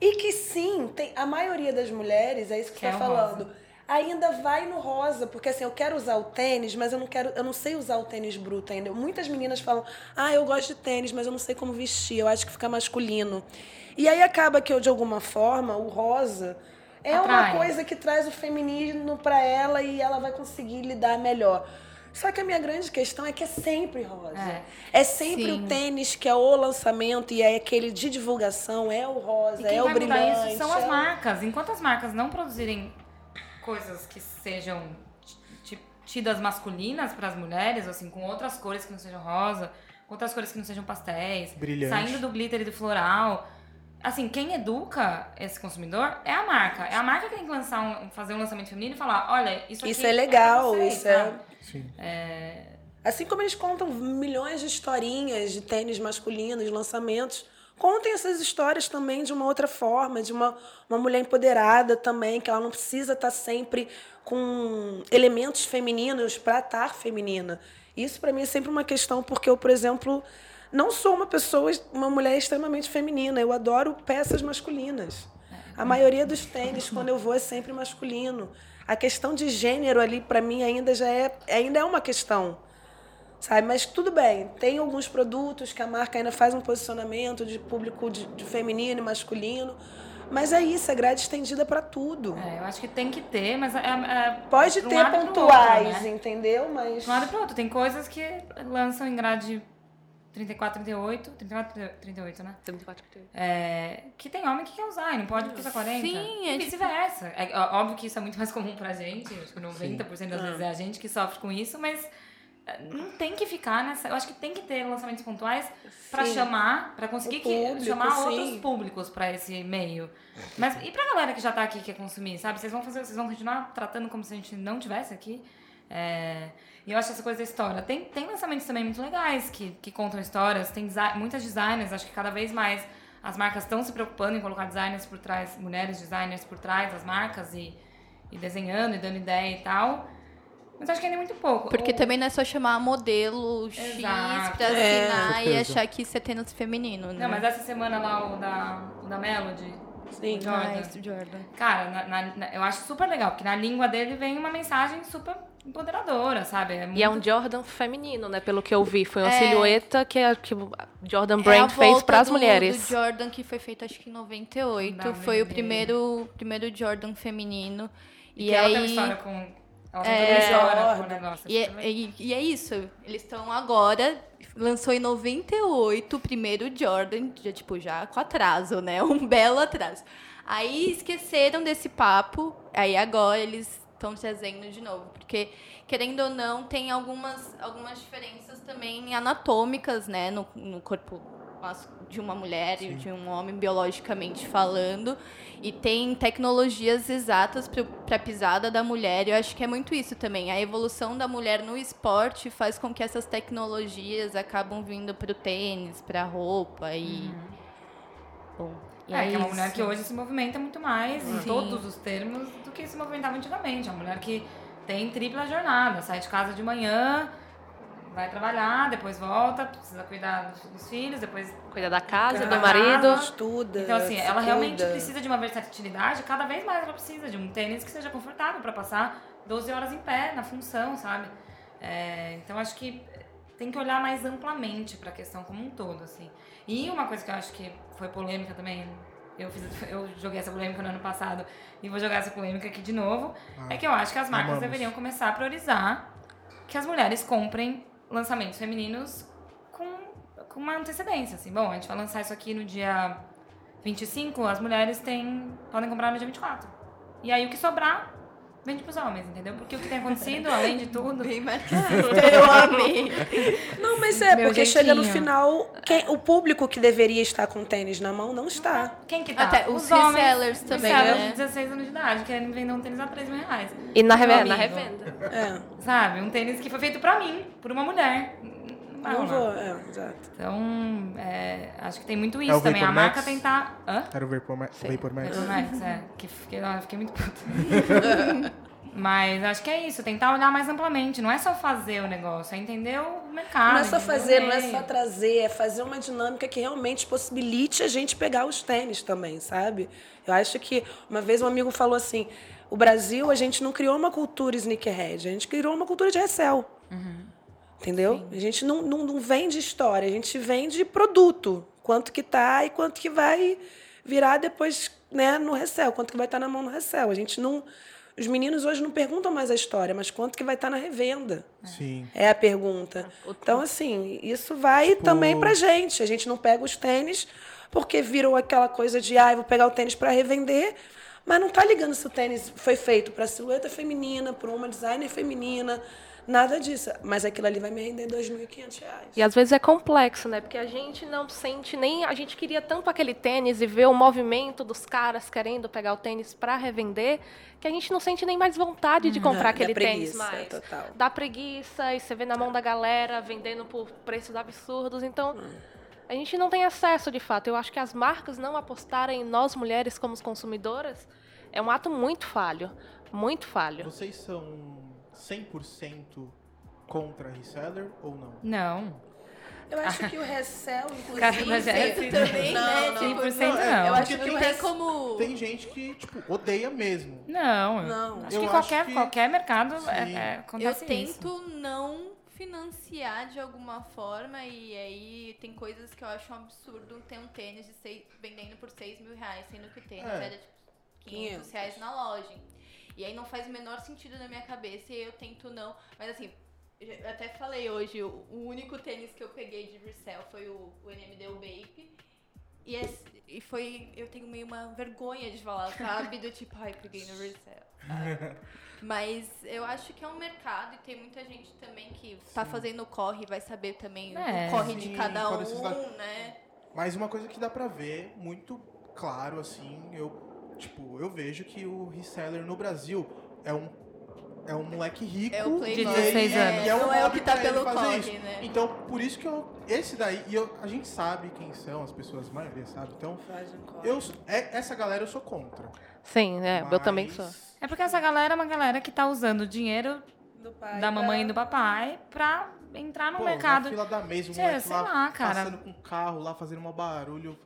E que sim, tem a maioria das mulheres, é isso que você Quer tá o falando. rosa. Ainda vai no rosa, porque assim, eu quero usar o tênis, mas eu não quero, eu não sei usar o tênis bruto ainda. Muitas meninas falam: "Ah, eu gosto de tênis, mas eu não sei como vestir, eu acho que fica masculino". E aí acaba que eu de alguma forma o rosa é Atrai. uma coisa que traz o feminino pra ela e ela vai conseguir lidar melhor. Só que a minha grande questão é que é sempre rosa. É, sempre Sim. o tênis que é o lançamento e é aquele de divulgação, é o rosa, é o brilhante. isso são as é o- marcas. Enquanto as marcas não produzirem coisas que sejam ti- tidas masculinas para as mulheres, ou assim, com outras cores que não sejam rosa, com outras cores que não sejam pastéis, Brilhante. saindo do glitter e do floral. Assim, quem educa esse consumidor é a marca. É a marca que tem que lançar um, fazer um lançamento feminino e falar, olha, isso aqui Isso é legal, pra vocês, isso é-? Sim. Assim como eles contam milhões de historinhas de tênis masculinos, de lançamentos, contem essas histórias também de uma outra forma, de uma, uma mulher empoderada também, que ela não precisa estar sempre com elementos femininos para estar feminina. Isso para mim é sempre uma questão, porque eu, por exemplo, não sou uma pessoa, uma mulher extremamente feminina. Eu adoro peças masculinas. A maioria dos tênis, quando eu vou, é sempre masculino. A questão de gênero ali, para mim, ainda já é, ainda é uma questão sabe? Mas tudo bem, tem alguns produtos que a marca ainda faz um posicionamento de público de, de feminino e masculino, Mas é isso, é grade estendida pra tudo. É, eu acho que tem que ter, mas é, é Pode um ter pontuais, outro, né? entendeu? Mas. De um lado e pro outro. Tem coisas que lançam em grade 34, 38. 34, 38, né? 34, 38. É, que tem homem que quer usar e não pode porque usa 40. Sim, e é vice-versa. É, óbvio que isso é muito mais comum pra gente. Acho que 90% das Ah. vezes é a gente que sofre com isso, mas é, não tem que ficar nessa. Eu acho que tem que ter lançamentos pontuais pra Sim. chamar, pra conseguir O que- público, chamar sim. outros públicos pra esse meio. Mas e pra galera que já tá aqui, que quer consumir, sabe? Vocês vão fazer, vocês vão continuar tratando como se a gente não tivesse aqui. É, e eu acho essa coisa da história. Tem, tem lançamentos também muito legais que, que contam histórias. Tem desi- muitas designers, acho que cada vez mais as marcas estão se preocupando em colocar designers por trás, mulheres designers por trás das marcas e, e desenhando e dando ideia e tal. Mas acho que ainda é muito pouco. Porque O- também não é só chamar modelo X Exato. pra É. assinar e Certeza. achar que isso é tênis feminino, né? Não, mas essa semana lá, o da, o da Melody, Sim. o Jordan. Ah, esse Jordan. Cara, na- na- na- eu acho super legal, porque na língua dele vem uma mensagem super empoderadora, sabe? É E é um muito- Jordan feminino, né? Pelo que eu vi. Foi uma É. silhueta que, a- que o Jordan É a Brand fez volta para as mulheres. Do Jordan que foi feito acho que em 98. Da foi o primeiro, primeiro Jordan feminino. E, E, que ela aí. tem uma história com... É. E é, e- e é isso, eles estão agora, lançou em 98 o primeiro Jordan, já, tipo, já com atraso, né? Um belo atraso. Aí esqueceram desse papo, aí agora eles estão trazendo de novo, porque, querendo ou não, tem algumas, algumas diferenças também anatômicas, né, no, no corpo mas- de uma mulher e de um homem biologicamente falando e tem tecnologias exatas para a pisada da mulher. Eu acho que é muito isso também. A evolução da mulher no esporte faz com que essas tecnologias acabam vindo para o tênis, para a roupa e bom. e É, que é uma isso. mulher que hoje se movimenta muito mais, em Sim. todos os termos, do que se movimentava antigamente. É uma mulher que tem tripla jornada, sai de casa de manhã, vai trabalhar, depois volta, precisa cuidar dos, dos filhos, depois Cuida da casa, Cuida do marido. casa. Estuda. Então, assim, ela realmente cuida. precisa de uma versatilidade, cada vez mais ela precisa de um tênis que seja confortável para passar 12 horas em pé na função, sabe? É, então, acho que tem que olhar mais amplamente para a questão como um todo, assim. E uma coisa que eu acho que foi polêmica também, eu, fiz, eu joguei essa polêmica no ano passado e vou jogar essa polêmica aqui de novo, é que eu acho que as marcas amamos. deveriam começar a priorizar que as mulheres comprem lançamentos femininos com, com uma antecedência, assim. Bom, a gente vai lançar isso aqui no dia 25, as mulheres têm, podem comprar no dia 24. E aí o que sobrar, vende pros homens, entendeu? Porque o que tem acontecido, além de tudo... Bem marxista, eu amei. Não, mas é, Meu porque chega no jeitinho. final, quem- o público que deveria estar com tênis na mão não está. Quem que tá? Até os resellers também, resellers né? de 16 anos de idade, querendo vender um tênis a 3 mil reais. E na, revenda, na revenda. É, Sabe? Um tênis que foi feito pra mim, por uma mulher. Não vai não vou. É, exato. Então, é, acho que tem muito É isso o também. A marca Max? tentar... Hã? Era o Vapor, Ma Vapor Max. Vapor Max, é. Que fiquei, eu fiquei muito puta. Mas acho que é isso, tentar olhar mais amplamente. Não é só fazer o negócio, é entender o mercado. Não é só fazer, não é só trazer, é fazer uma dinâmica que realmente possibilite a gente pegar os tênis também, sabe? Eu acho que uma vez um amigo falou assim: o Brasil, a gente não criou uma cultura sneakerhead, a gente criou uma cultura de recel. Entendeu? A gente não, não, não vende história, a gente vende produto. Quanto que tá e quanto que vai virar depois né, no recel, quanto que vai estar na mão no recel. A gente não. Os meninos hoje não perguntam mais a história, mas quanto que vai estar na revenda. Sim. É a pergunta. Então, assim, isso vai também pra gente. A gente não pega os tênis porque virou aquela coisa de, ah, eu vou pegar o tênis para revender, mas não tá ligando se o tênis foi feito para silhueta feminina, para uma designer feminina, nada disso. Mas aquilo ali vai me render 2.500 reais. E às vezes é complexo, né? Porque a gente não sente nem. A gente queria tanto aquele tênis e ver o movimento dos caras querendo pegar o tênis para revender, que a gente não sente nem mais vontade de comprar Dá aquele tênis preguiça, mais. total. Dá preguiça e você vê na mão da galera vendendo por preços absurdos. Então. A gente não tem acesso de fato. Eu acho que as marcas não apostarem em nós mulheres como consumidoras é um ato muito falho. Muito falho. Vocês são 100% contra reseller ou não? Não. Eu acho que o recel, inclusive. Cara, mas é assim. também, Não, né? não. Tipo, 100% é, não. Eu acho que não tem- tem como... Tem gente que, tipo, odeia mesmo. Não. Não. Acho Eu que acho qualquer, que- qualquer mercado é, é, Eu acontece tento isso. não financiar de alguma forma e aí tem coisas que eu acho um absurdo ter um tênis de seis, vendendo por 6 mil reais, sendo que o tênis É. era tipo 500 reais na loja. E aí não faz o menor sentido na minha cabeça e eu tento não. Mas assim, eu até falei hoje, o, único tênis que eu peguei de resell foi o, o NMD o Bape. E, esse- e foi. Eu tenho meio uma vergonha de falar, sabe? Do tipo, ai, peguei no resell. Mas eu acho que é um mercado e tem muita gente também que tá fazendo corre e vai saber também É. o corre Sim, de cada um, né? Mas uma coisa que dá pra ver muito claro, assim, eu, tipo, eu vejo que o reseller no Brasil é um, é um moleque rico. É o De Playboy. 16 é, anos. E é um não é o que tá pelo isso. né? Então, por isso que eu. Esse daí, e eu, a gente sabe quem são as pessoas, a maioria sabe. Então, corte. eu, é, essa galera eu sou contra. Sim, é, eu também Mas- sou. É porque essa galera é uma galera que tá usando o dinheiro Do pai da mamãe e do papai pra entrar no Pô, mercado. Na fila da mesa, Tchê, moleque sei lá, lá, cara. passando com o carro lá, fazendo um barulho.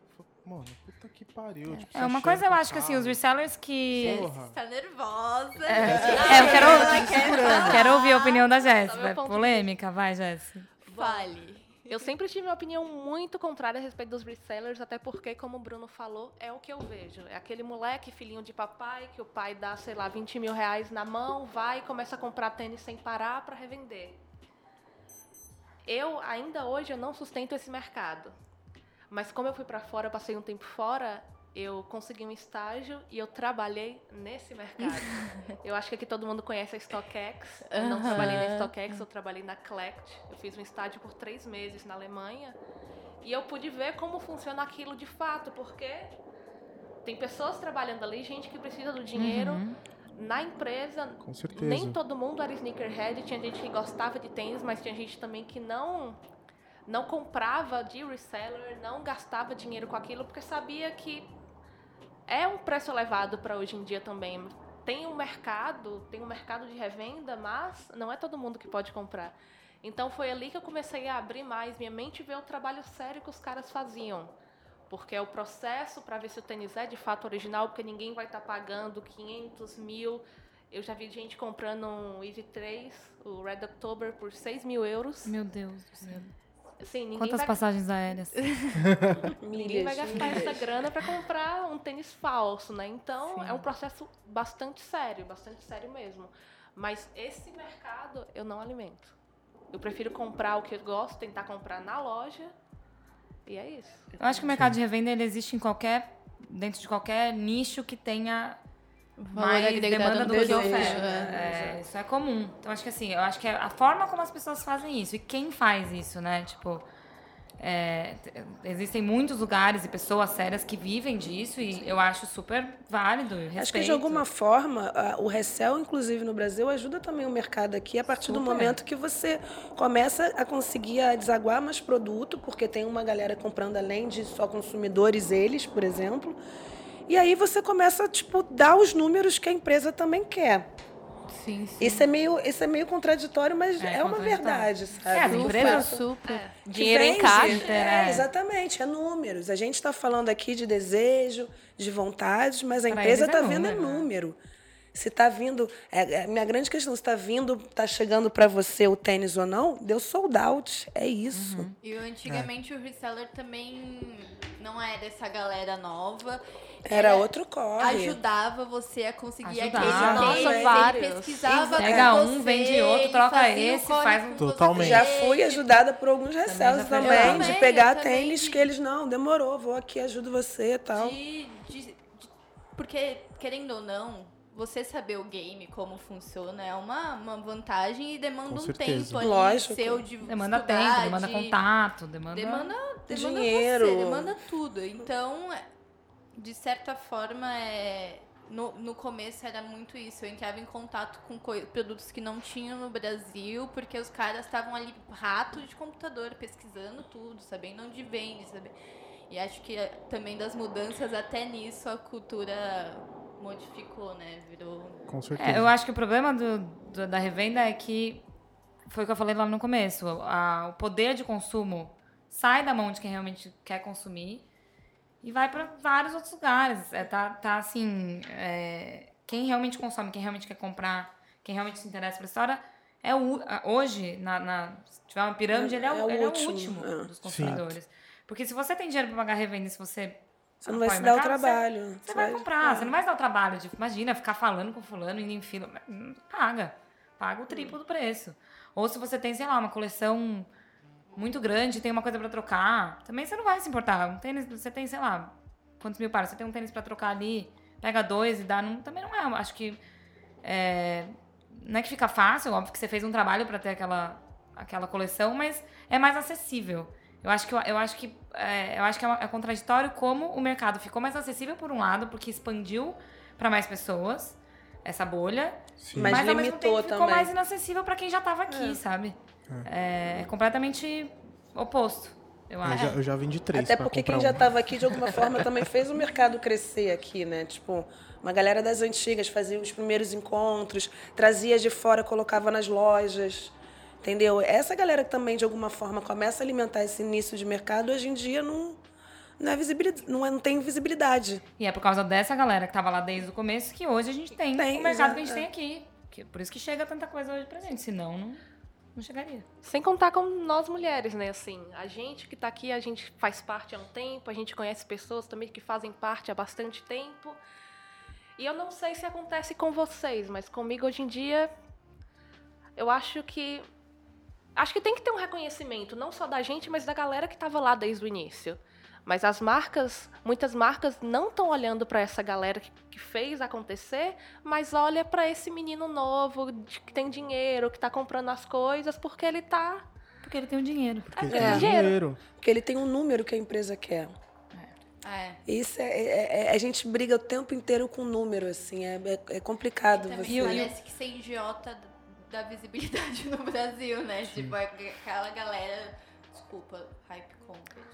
Mano, puta que pariu. tipo, É uma coisa, eu acho que assim, os resellers que. Você tá nervosa. É, eu quero, quero ouvir a opinião da Jéssica. Polêmica, vai, Jéssica. Vale. Eu sempre tive uma opinião muito contrária a respeito dos resellers, até porque, como o Bruno falou, é o que eu vejo. É aquele moleque, filhinho de papai, que o pai dá, sei lá, 20 mil reais na mão, vai e começa a comprar tênis sem parar para revender. Eu, ainda hoje, eu não sustento esse mercado. Mas como eu fui para fora, eu passei um tempo fora, eu consegui um estágio e eu trabalhei nesse mercado. eu acho que aqui todo mundo conhece a StockX. Eu não trabalhei na StockX, eu trabalhei na Collect. Eu fiz um estágio por três meses na Alemanha. E eu pude ver como funciona aquilo de fato, porque tem pessoas trabalhando ali, gente que precisa do dinheiro. Uhum. Na empresa, nem todo mundo era sneakerhead, tinha gente que gostava de tênis, mas tinha gente também que não não comprava de reseller, não gastava dinheiro com aquilo porque sabia que é um preço elevado para hoje em dia também. Tem um mercado, tem um mercado de revenda, mas não é todo mundo que pode comprar. Então foi ali que eu comecei a abrir mais minha mente e ver o trabalho sério que os caras faziam. Porque é o processo para ver se o tênis é de fato original, porque ninguém vai estar pagando 500 mil. Eu já vi gente comprando um Easy 3, o Red October, por 6 mil euros. Meu Deus do céu. Assim, ninguém Quantas vai, passagens aéreas? ninguém vai gastar milhas. essa grana para comprar um tênis falso, né? Então, é um processo bastante sério, bastante sério mesmo. Mas esse mercado eu não alimento. Eu prefiro comprar o que eu gosto, tentar comprar na loja. E é isso. Eu acho que o mercado de revenda ele existe em qualquer. dentro de qualquer nicho que tenha mais demanda do que oferta. né? É, isso é comum. Então acho que assim, eu acho que é a forma como as pessoas fazem isso e quem faz isso, né? Tipo, é, existem muitos lugares e pessoas sérias que vivem disso e eu acho super válido. e Acho que de respeito. alguma forma, o resell, inclusive no Brasil, ajuda também o mercado aqui a partir do Super. momento que você começa a conseguir a desaguar mais produto, porque tem uma galera comprando além de só consumidores, eles, por exemplo. E aí você começa, tipo, dar os números que a empresa também quer. Sim, sim. Isso é meio, isso é meio contraditório, mas É é, uma verdade, sabe? É, empresas- fato- super. que Dinheiro em caixa. É, é. exatamente, é números. A gente está falando aqui de desejo, de vontades, mas a Pra empresa eles é está vendo é número, né? Se está vindo. É, é, minha grande questão, se está vindo, está chegando para você o tênis ou não, deu sold out. É isso. Uhum. E antigamente o reseller também não era essa galera nova. Era outro corre. Ajudava você a conseguir Ajudava. aquele Nossa, ele vários. pesquisava Pega com um, você, vende outro, troca esse, faz um- Totalmente. Já fui ajudada por alguns fui também, ajudada. de pegar também, tênis de- que eles não, demorou, vou aqui, ajudo você e tal. de, de- de- Porque, querendo ou não, você saber o game, como funciona, é uma, uma vantagem e demanda um tempo ali Lógico. seu de Demanda estudar, tempo, demanda de- contato, demanda. Demanda, demanda Dinheiro. você, demanda tudo. Então, é, de certa forma, é, no, no começo era muito isso. Eu entrava em contato com coi- produtos que não tinham no Brasil, porque os caras estavam ali rato de computador, pesquisando tudo, sabendo onde vende, sabe? E acho que é, também das mudanças até nisso a cultura modificou, né? Virou. Com certeza. É, eu acho que o problema do, do- da revenda é que foi o que eu falei lá no começo. a- o poder de consumo sai da mão de quem realmente quer consumir e vai para vários outros lugares. É, tá, tá assim, é, quem realmente consome, quem realmente quer comprar, quem realmente se interessa pela história, é o, hoje, na, na- se tiver uma pirâmide, ele é, o, É o ele é o último, último é. dos consumidores. Porque se você tem dinheiro pra pagar revenda e se você. Você não vai se dar o mercado, você- trabalho. Você, vai comprar, é. você não vai se dar o trabalho de, imagina, ficar falando com fulano, indo em fila. Paga. Paga o triplo do preço. Ou se você tem, sei lá, uma coleção muito grande, tem uma coisa pra trocar, também você não vai se importar. Um tênis, você tem, sei lá, quantos mil pares, você tem um tênis pra trocar ali, pega dois e dá, não, também não é, acho que é, não é que fica fácil, óbvio que você fez um trabalho pra ter aquela, aquela coleção, mas é mais acessível. Eu acho que, eu acho que, é, eu acho que é, uma- é contraditório como o mercado ficou mais acessível por um lado, porque expandiu pra mais pessoas essa bolha, Sim. Mas mas ao mesmo limitou tempo ficou também. mais inacessível pra quem já tava aqui, sabe? É, é completamente oposto, eu Eu acho. já, eu já vim de três Até porque quem já estava aqui, de alguma forma, também fez o mercado crescer aqui, né? Tipo, uma galera das antigas fazia os primeiros encontros, trazia de fora, colocava nas lojas, entendeu? Essa galera que também, de alguma forma, começa a alimentar esse início de mercado, hoje em dia não, não, é visibilidade, não, é- não tem visibilidade. E é por causa dessa galera que tava lá desde o começo que hoje a gente tem, Tem, o mercado já- que a gente é. tem aqui. Que- por isso que chega tanta coisa hoje pra gente, senão não, não chegaria. Sem contar com nós mulheres, né? Assim, a gente que tá aqui, a gente faz parte há um tempo, a gente conhece pessoas também que fazem parte há bastante tempo. E eu não sei se acontece com vocês, mas comigo hoje em dia, eu acho que. Acho que tem que ter um reconhecimento, não só da gente, mas da galera que estava lá desde o início. Mas as marcas, muitas marcas não estão olhando para essa galera que, que fez acontecer, mas olha para esse menino novo de- que tem dinheiro, que está comprando as coisas porque ele tá Porque ele tem o dinheiro. Porque É. tem Dinheiro. dinheiro. Porque ele tem um número que a empresa quer. É. Isso é, é- é- a gente briga o tempo inteiro com número, assim, é, é, é complicado. Também Você... parece que ser idiota da visibilidade no Brasil, né? Tipo, é aquela galera. Desculpa, hype content.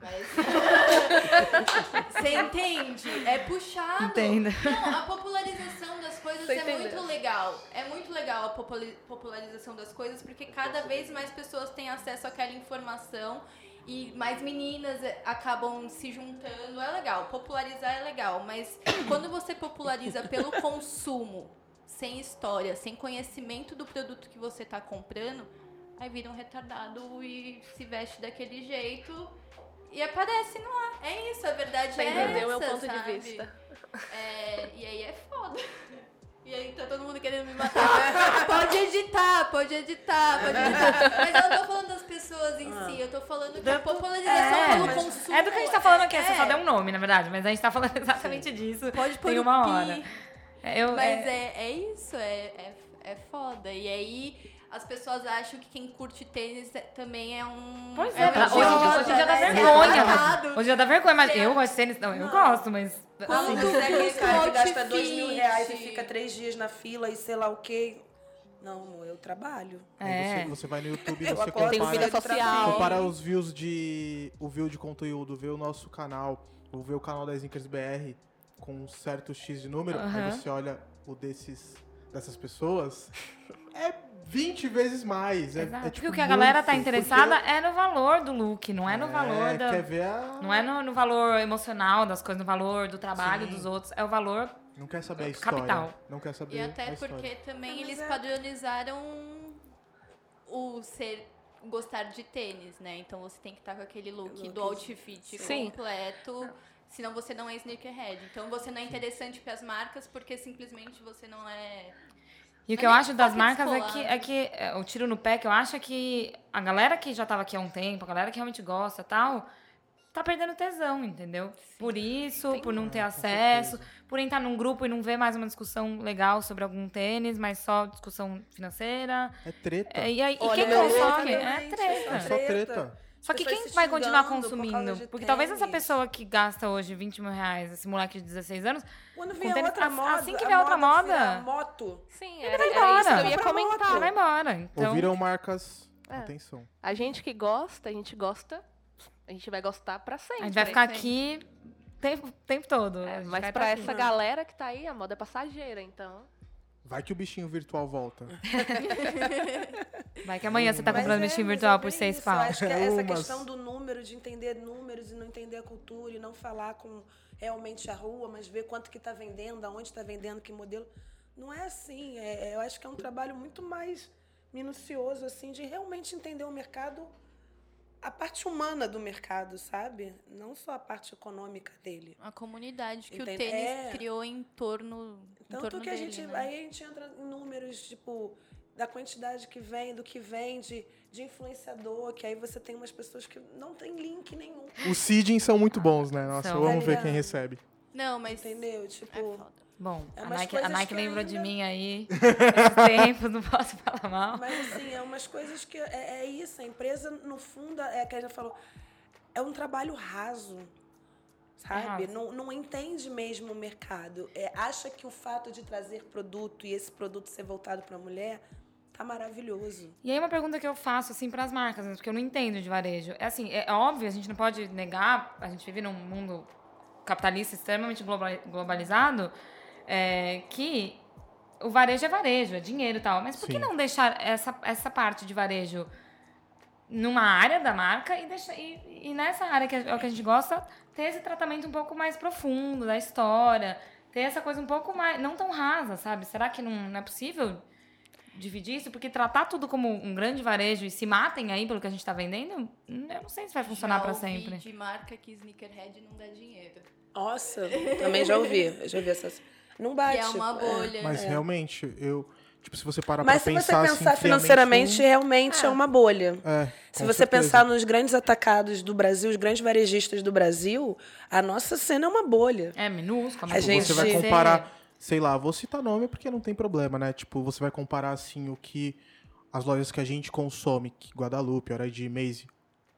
Mas. Você entende? É puxado. Entendo. Não, a popularização das coisas Tô é muito legal. É muito legal a popularização das coisas, porque cada vez mais pessoas têm acesso àquela informação e mais meninas eh, acabam se juntando. É legal, popularizar é legal, mas quando você populariza pelo consumo, sem história, sem conhecimento do produto que você está comprando, aí vira um retardado e se veste daquele jeito. E aparece no ar. É isso, a verdade Você é entendeu essa, meu ponto sabe? de vista. É, e aí é foda. E aí tá todo mundo querendo me matar. pode editar, pode editar, pode editar. Mas eu não tô falando das pessoas em si, eu tô falando que a popularização É, pelo consumo. É do que a gente tá falando aqui, você só é. deu um nome, na verdade, mas a gente tá falando exatamente disso. Pode pôr Tem uma pi. hora. É, Eu, Mas é- é, é isso, é, é, é foda. E aí as pessoas acham que quem curte tênis é- também é um. Pois é é, um hoje, idiota, hoje dia dá né? Isso é vergonha. errado. Hoje dia dá vergonha, mas eu gosto de tênis. Não, eu gosto, mas. Quando mas é aquele cara que gasta dois mil reais e fica três dias na fila e sei lá o quê. Não, eu trabalho. É. Você, você vai no YouTube e você Tem compara, vida social. compara os views de. o view de conteúdo, vê o nosso canal, ou vê o canal da Snickers BR com um certo X de número, Aham. aí você olha o desses dessas pessoas, é 20 vezes mais. É, Exato. é, tipo, Porque o que a galera tá interessada porque- é no valor do look, não é no valor da. Quer ver a... Não é no, no valor emocional das coisas, no valor do trabalho Sim. dos outros. É o valor. Não quer saber a história. Capital. Não quer saber E a até história. porque também eles é- padronizaram o ser gostar de tênis, né? Então você tem que estar com aquele look Look, do outfit Sim. completo, senão você não é sneakerhead. Então você não é interessante para as marcas porque simplesmente você não é E o que eu é acho das marcas é descolado. que, é que é, o tiro no pé que eu acho é que a galera que já tava aqui há um tempo, a galera que realmente gosta e tal, tá perdendo tesão, entendeu? Por isso, por não ter com acesso, por entrar num grupo e não ver mais uma discussão legal sobre algum tênis, mas só discussão financeira. É treta. É, e aí, e Olha, quem meu consome? É gente, treta. É só treta. Só que quem vai continuar por consumindo? de Porque talvez essa pessoa que gasta hoje 20 mil reais, esse moleque de 16 anos, Quando vier tênis- outra assim moda, que a vier outra moda moto, Sim, Ele era, vai era embora. isso que eu ia comentar. você vai embora. Então, Ouviram marcas. É. Atenção. A gente que gosta, a gente gosta, a gente vai gostar pra sempre. a gente vai ficar Sempre. aqui o tempo, tempo todo. É, A mas pra essa galera que tá aí, a moda é passageira, então. Vai que o bichinho virtual volta. Vai que amanhã você tá Mas comprando é, bichinho virtual é por seis pau. Eu acho que é essa Umas. questão do número, de entender números e não entender a cultura e não falar com realmente a rua, mas ver quanto que está vendendo, aonde está vendendo, que modelo. Não é assim. É- é- eu acho que é um trabalho muito mais minucioso, assim, de realmente entender o mercado, a parte humana do mercado, sabe? Não só a parte econômica dele. A comunidade que Entende? o tênis É. criou em torno, em Tanto torno que a dele, gente. né? Aí a gente entra em números, tipo, da quantidade que vem, do que vem, de, influenciador, que aí você tem umas pessoas que não tem link nenhum. Os seedings são muito bons, né? Nossa, São. eu amo Tá ver quem recebe. Não, mas Entendeu? é Tipo. foda. Bom, É a Nike, a Nike lembrou de ainda- mim aí tempos, não posso falar mal. Mas assim, é umas coisas que. É, é isso, a empresa, no fundo, é que a gente falou, é um trabalho raso. Sabe? raso. Não, não entende mesmo o mercado. É, acha que o fato de trazer produto e esse produto ser voltado para a mulher tá maravilhoso. E aí uma pergunta que eu faço assim para as marcas, né, porque eu não entendo de varejo. É assim, é óbvio, a gente não pode negar, a gente vive num mundo capitalista extremamente globa- globalizado, é, que o varejo é varejo, é dinheiro e tal. Mas por que Sim. não deixar essa, essa parte de varejo numa área da marca e, deixar, e, e nessa área que é o que a gente gosta, ter esse tratamento um pouco mais profundo da história, ter essa coisa um pouco mais, não tão rasa, sabe? Será que não, não é possível dividir isso? Porque tratar tudo como um grande varejo e se matem aí pelo que a gente tá vendendo, eu não sei se vai funcionar para sempre. de marca que sneakerhead não dá dinheiro. Nossa, também já ouvi. Eu já ouvi essas. Não bate. Que é uma bolha. Mas É. realmente, eu. Tipo, se você parar Mas pra se você pensar. pensar assim, financeiramente, realmente é uma bolha. É, Se você certeza. pensar nos grandes atacados do Brasil, os grandes varejistas do Brasil, a nossa cena é uma bolha. É minúsculo, A mas gente- Você vai Você- comparar, sei lá, vou citar nome porque não tem problema, né? Tipo, você vai comparar assim o que as lojas que a gente consome, que Guadalupe, Hora de Maze,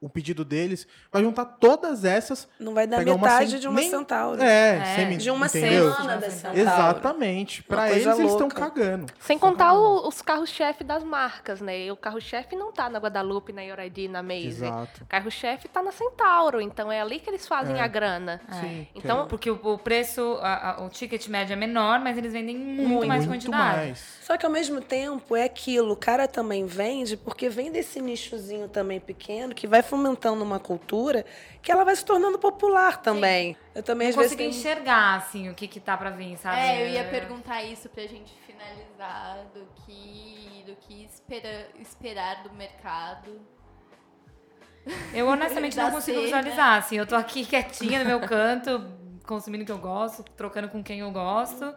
o pedido deles, vai juntar todas essas. Não vai dar metade de uma nem- centauro. É, É, semi, De uma entendeu? semana da centauro. Exatamente. Pra coisa eles, eles estão louca. cagando. Sem contar o- os carros-chefe das marcas, né? E o carro-chefe não tá na Guadalupe, na Yoraidi, na Maze. Exato. O carro-chefe tá na Centauro, então é ali que eles fazem É. a grana. Sim. Então, Porque o, o preço, a- a- o ticket médio é menor, mas eles vendem muito, mais muito quantidade. mais. Só que ao mesmo tempo é aquilo, o cara também vende porque vem desse nichozinho também pequeno que vai fomentando uma cultura que ela vai se tornando popular também. Eu também Não às vezes consegui tenho... enxergar, assim, o que que tá pra vir, sabe? É, eu ia perguntar isso pra gente finalizar do que, do que espera, esperar do mercado. Eu honestamente não consigo cena. visualizar, assim. Eu tô aqui quietinha no meu canto, consumindo o que eu gosto, trocando com quem eu gosto.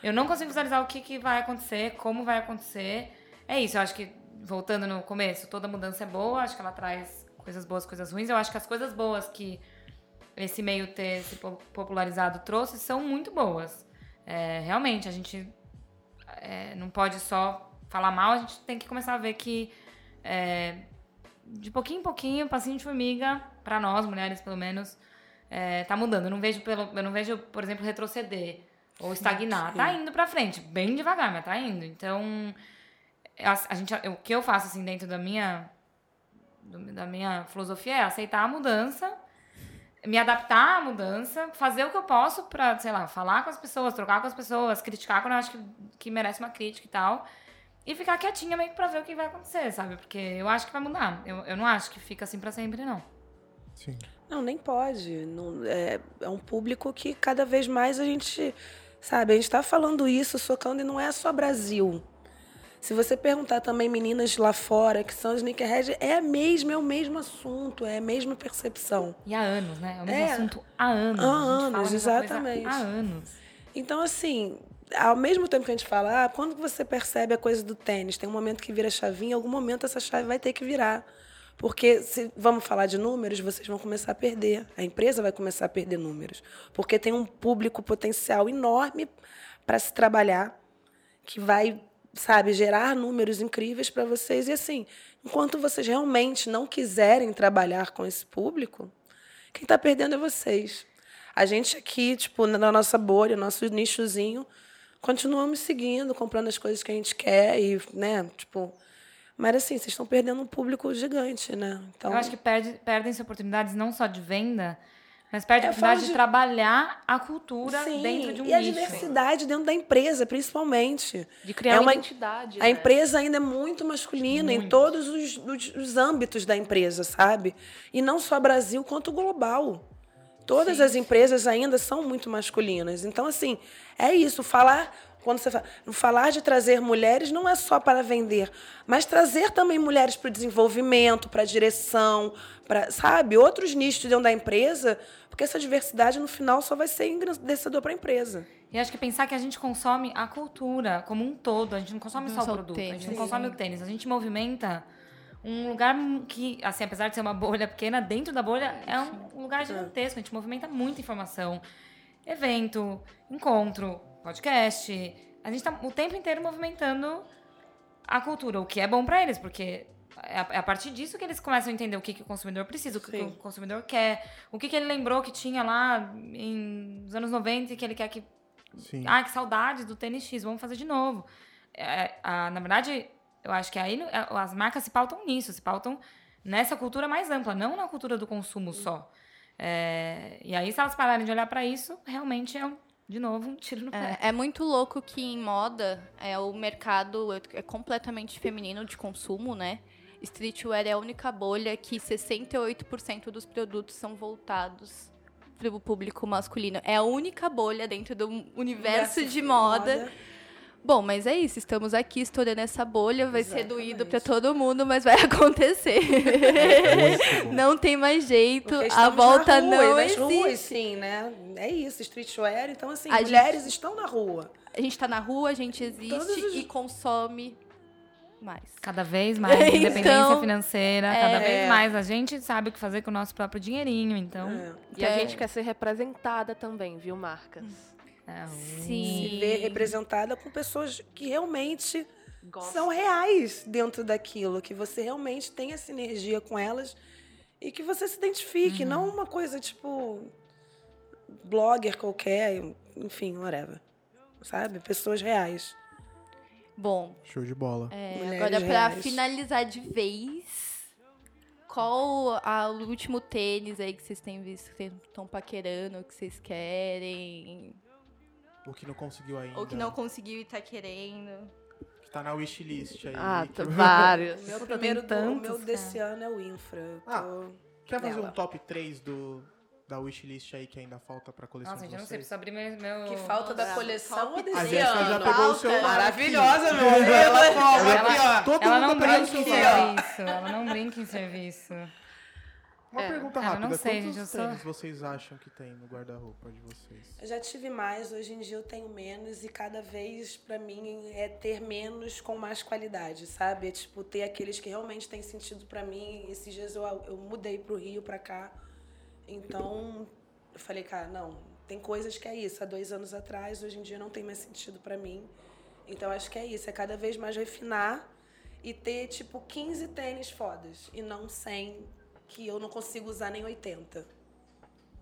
Eu não consigo visualizar o que, que vai acontecer, como vai acontecer. É isso, eu acho que, voltando no começo, toda mudança é boa, acho que ela traz coisas boas, coisas ruins. Eu acho que as coisas boas que esse meio ter se po- popularizado trouxe são muito boas. É, realmente, a gente é, não pode só falar mal, a gente tem que começar a ver que é, de pouquinho em pouquinho, passinho de formiga, pra nós, mulheres pelo menos, é, tá mudando. Eu não vejo, pelo, eu não vejo, por exemplo, retroceder ou estagnar. Tá indo pra frente, bem devagar, mas tá indo. Então, a, a gente, o que eu faço assim dentro da minha do- da minha filosofia é aceitar a mudança, me adaptar à mudança, fazer o que eu posso pra, sei lá, falar com as pessoas, trocar com as pessoas, criticar quando eu acho que, que merece uma crítica e tal. E ficar quietinha meio que pra ver o que vai acontecer, sabe? Porque eu acho que vai mudar. Eu, eu não acho que fica assim pra sempre, não. Sim. Não, nem pode. Não, é, é um público que cada vez mais a gente, sabe, a gente está falando isso, socando, e não é só Brasil. Se você perguntar também meninas lá fora que são sneakerhead, é a mesma, é o mesmo assunto, é a mesma percepção. E há anos, né? É o mesmo É. assunto há anos. Há anos, exatamente. Há anos. Então, assim, ao mesmo tempo que a gente fala, ah, quando você percebe a coisa do tênis, tem um momento que vira a chavinha, em algum momento essa chave vai ter que virar. Porque se vamos falar de números, vocês vão começar a perder. A empresa vai começar a perder números. Porque tem um público potencial enorme para se trabalhar, que vai, sabe, gerar números incríveis para vocês. E assim, enquanto vocês realmente não quiserem trabalhar com esse público, quem está perdendo é vocês. A gente aqui, tipo, na nossa bolha, nosso nichozinho, continuamos seguindo, comprando as coisas que a gente quer e, né, tipo... Mas assim, vocês estão perdendo um público gigante, né? Então, Eu acho que perde, perdem-se oportunidades não só de venda, mas perde É, a oportunidade fala de... de- trabalhar a cultura sim, dentro de um e a nicho. diversidade dentro da empresa, principalmente. De criar É uma identidade. A né? empresa ainda é muito masculina em Muito. todos os, os- os âmbitos da empresa, sabe? E não só Brasil, quanto global. Todas as empresas ainda são muito masculinas. Então, assim, é isso. Falar quando você fala, falar de trazer mulheres não é só para vender, mas trazer também mulheres para o desenvolvimento, para a direção, para, sabe, outros nichos dentro da empresa, porque essa diversidade no final só vai ser engrandecedor para a empresa. E acho que pensar que a gente consome a cultura como um todo, a gente não consome não só o produto, tênis. a gente não consome o tênis, a gente movimenta um lugar que, assim, apesar de ser uma bolha pequena, dentro da bolha é um lugar gigantesco, a gente movimenta muita informação. Evento, encontro, podcast. A gente está o tempo inteiro movimentando a cultura, o que é bom para eles, porque é a, é a, partir disso que eles começam a entender o que, que o consumidor precisa, o que, que, o consumidor quer, o que, que ele lembrou que tinha lá em, nos anos 90 e que ele quer que. Sim. Ah, que saudade do tênis X, vamos fazer de novo. É, a, na verdade, eu acho que aí as marcas se pautam nisso, se pautam nessa cultura mais ampla, não na cultura do consumo só. É, e aí, se elas pararem de olhar para isso, realmente é um de novo, um tiro no pé. É, é, muito louco que em moda é, o mercado é completamente feminino de consumo, né? Streetwear é a única bolha que 68% dos produtos são voltados para o público masculino. É a única bolha dentro do universo de moda, moda Bom, mas é isso, estamos aqui estourando essa bolha, vai Exatamente. ser doído para todo mundo, mas vai acontecer. É não tem mais jeito, a volta rua, não existe. Ruas, sim, né? É isso, streetwear, então assim, a mulheres gente, estão na rua. A gente está na rua, a gente existe os... e consome mais. Cada vez mais independência então, financeira, é, cada vez mais a gente sabe o que fazer com o nosso próprio dinheirinho, então. É. E a gente quer ser representada também, viu, marcas? Hum. Sim. Se ver representada com pessoas que realmente Gosto. são reais dentro daquilo, que você realmente tem essa energia com elas e que você se identifique, uhum. não uma coisa tipo blogger qualquer, enfim, whatever. Sabe? Pessoas reais. Bom. Show de bola. É, agora, para finalizar de vez, qual a, o último tênis aí que vocês têm visto, que vocês estão paquerando, que vocês querem? Ou que não conseguiu ainda. Ou que não conseguiu e tá querendo. Que tá na wishlist aí. Ah, que... vários. meu primeiro do, o meu desse ano é o Infra. Ah, tô... quer fazer um top 3 do, da wishlist aí que ainda falta pra coleção Nossa, gente, eu não sei, preciso abrir meu... meu... Que falta da coleção desse a Jéssica já pegou o celular. Maravilhosa, meu Deus. Ela, ela, ela, ela não tá brinca em serviço. Ela não brinca em serviço. Uma é, pergunta rápida. Não sei, Quantos gente, tênis sou... vocês acham que tem no guarda-roupa de vocês? Eu já tive mais, hoje em dia eu tenho menos e cada vez para mim é ter menos com mais qualidade, sabe? É, tipo ter aqueles que realmente têm sentido para mim. Esses dias eu, eu mudei pro Rio para cá. Então, eu falei, cara, não, tem coisas que é isso. Há dois anos atrás, hoje em dia não tem mais sentido para mim. Então, acho que é isso. É cada vez mais refinar e ter, tipo, 15 tênis fodas e não 100 que eu não consigo usar nem 80.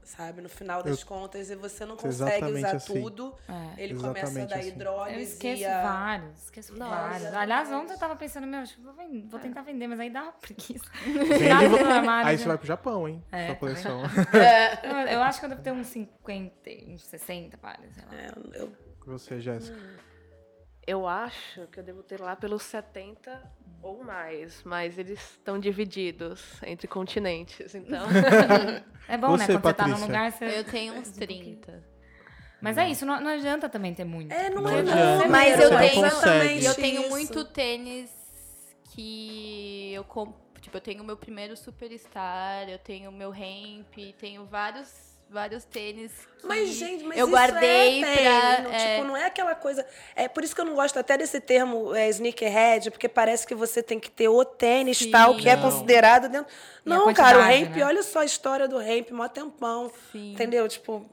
Sabe? No final das eu, contas, e você não consegue usar assim. tudo. É, ele começa a dar assim. hidrólise. Eu esqueço a... vários, esqueço não, vários. Aliás, ontem eu tava pensando, meu, vou, vou tentar vender, mas aí dá uma preguiça. Vende, armário, aí já. você vai pro Japão, hein? É, sua coleção. É. Eu, eu, acho que eu devo ter uns 50, uns 60 pares, sei lá. É, eu... Você, Jéssica? Hum. Eu acho que eu devo ter lá pelos 70 ou mais, mas eles estão divididos entre continentes, então. é bom, né, você, né? Quando Patrícia? você tá num lugar, você. Eu tenho uns 30. Mas é isso, não, não, adianta também ter muito. É, não, não adianta. Mas eu tenho, eu tenho muito tênis que eu compro. Tipo, eu tenho o meu primeiro Superstar, eu tenho o meu Ramp, tenho vários vários tênis. Mas, gente, mas eu guardei é pra. Não, é... Tipo, não é aquela coisa. É por isso que eu não gosto até desse termo é, sneakerhead, porque parece que você tem que ter o tênis Sim. tal, que é não. é considerado dentro. Não, cara, o ramp, né? olha só a história do ramp, mó tempão. Sim. Entendeu? Tipo.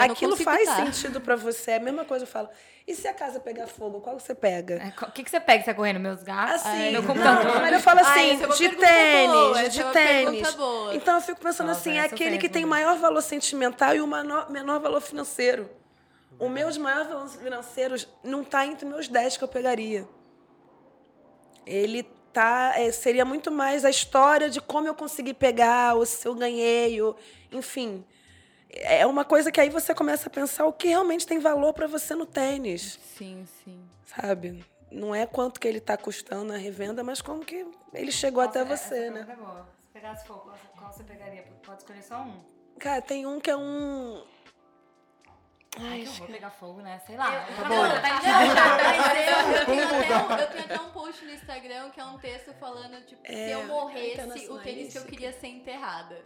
Aquilo faz sentido para você. É a mesma coisa eu falo. E se a casa pegar fogo, qual você pega? É, o que, que você pega? Você tá correndo? Meus gatos? Assim, meu computador? Não, mas eu falo assim, Ai, é de tênis, boa, de é tênis. Então eu fico pensando Nossa, assim, é aquele que tem maior valor sentimental e o menor, menor valor financeiro. O meu de maior valor financeiro não está entre meus 10 que eu pegaria. Ele tá, é, seria muito mais a história de como eu consegui pegar, ou se eu ganhei, ou, enfim é uma coisa que aí você começa a pensar o que realmente tem valor para você no tênis. Sim, sim. Sabe? Não é quanto que ele está custando na revenda, mas como que ele chegou Nossa, até você, né? É boa. Se pegasse fogo, qual você pegaria? Pode escolher só um. Cara, tem um que é um Ai, que horror pegar fogo, né? Sei lá. Eu- Tá bom. tá Não, mas eu, eu, tenho até um, eu tenho até um post no Instagram que é um texto falando, tipo, se É, eu morresse, o internacionalística. tênis que eu queria ser enterrada.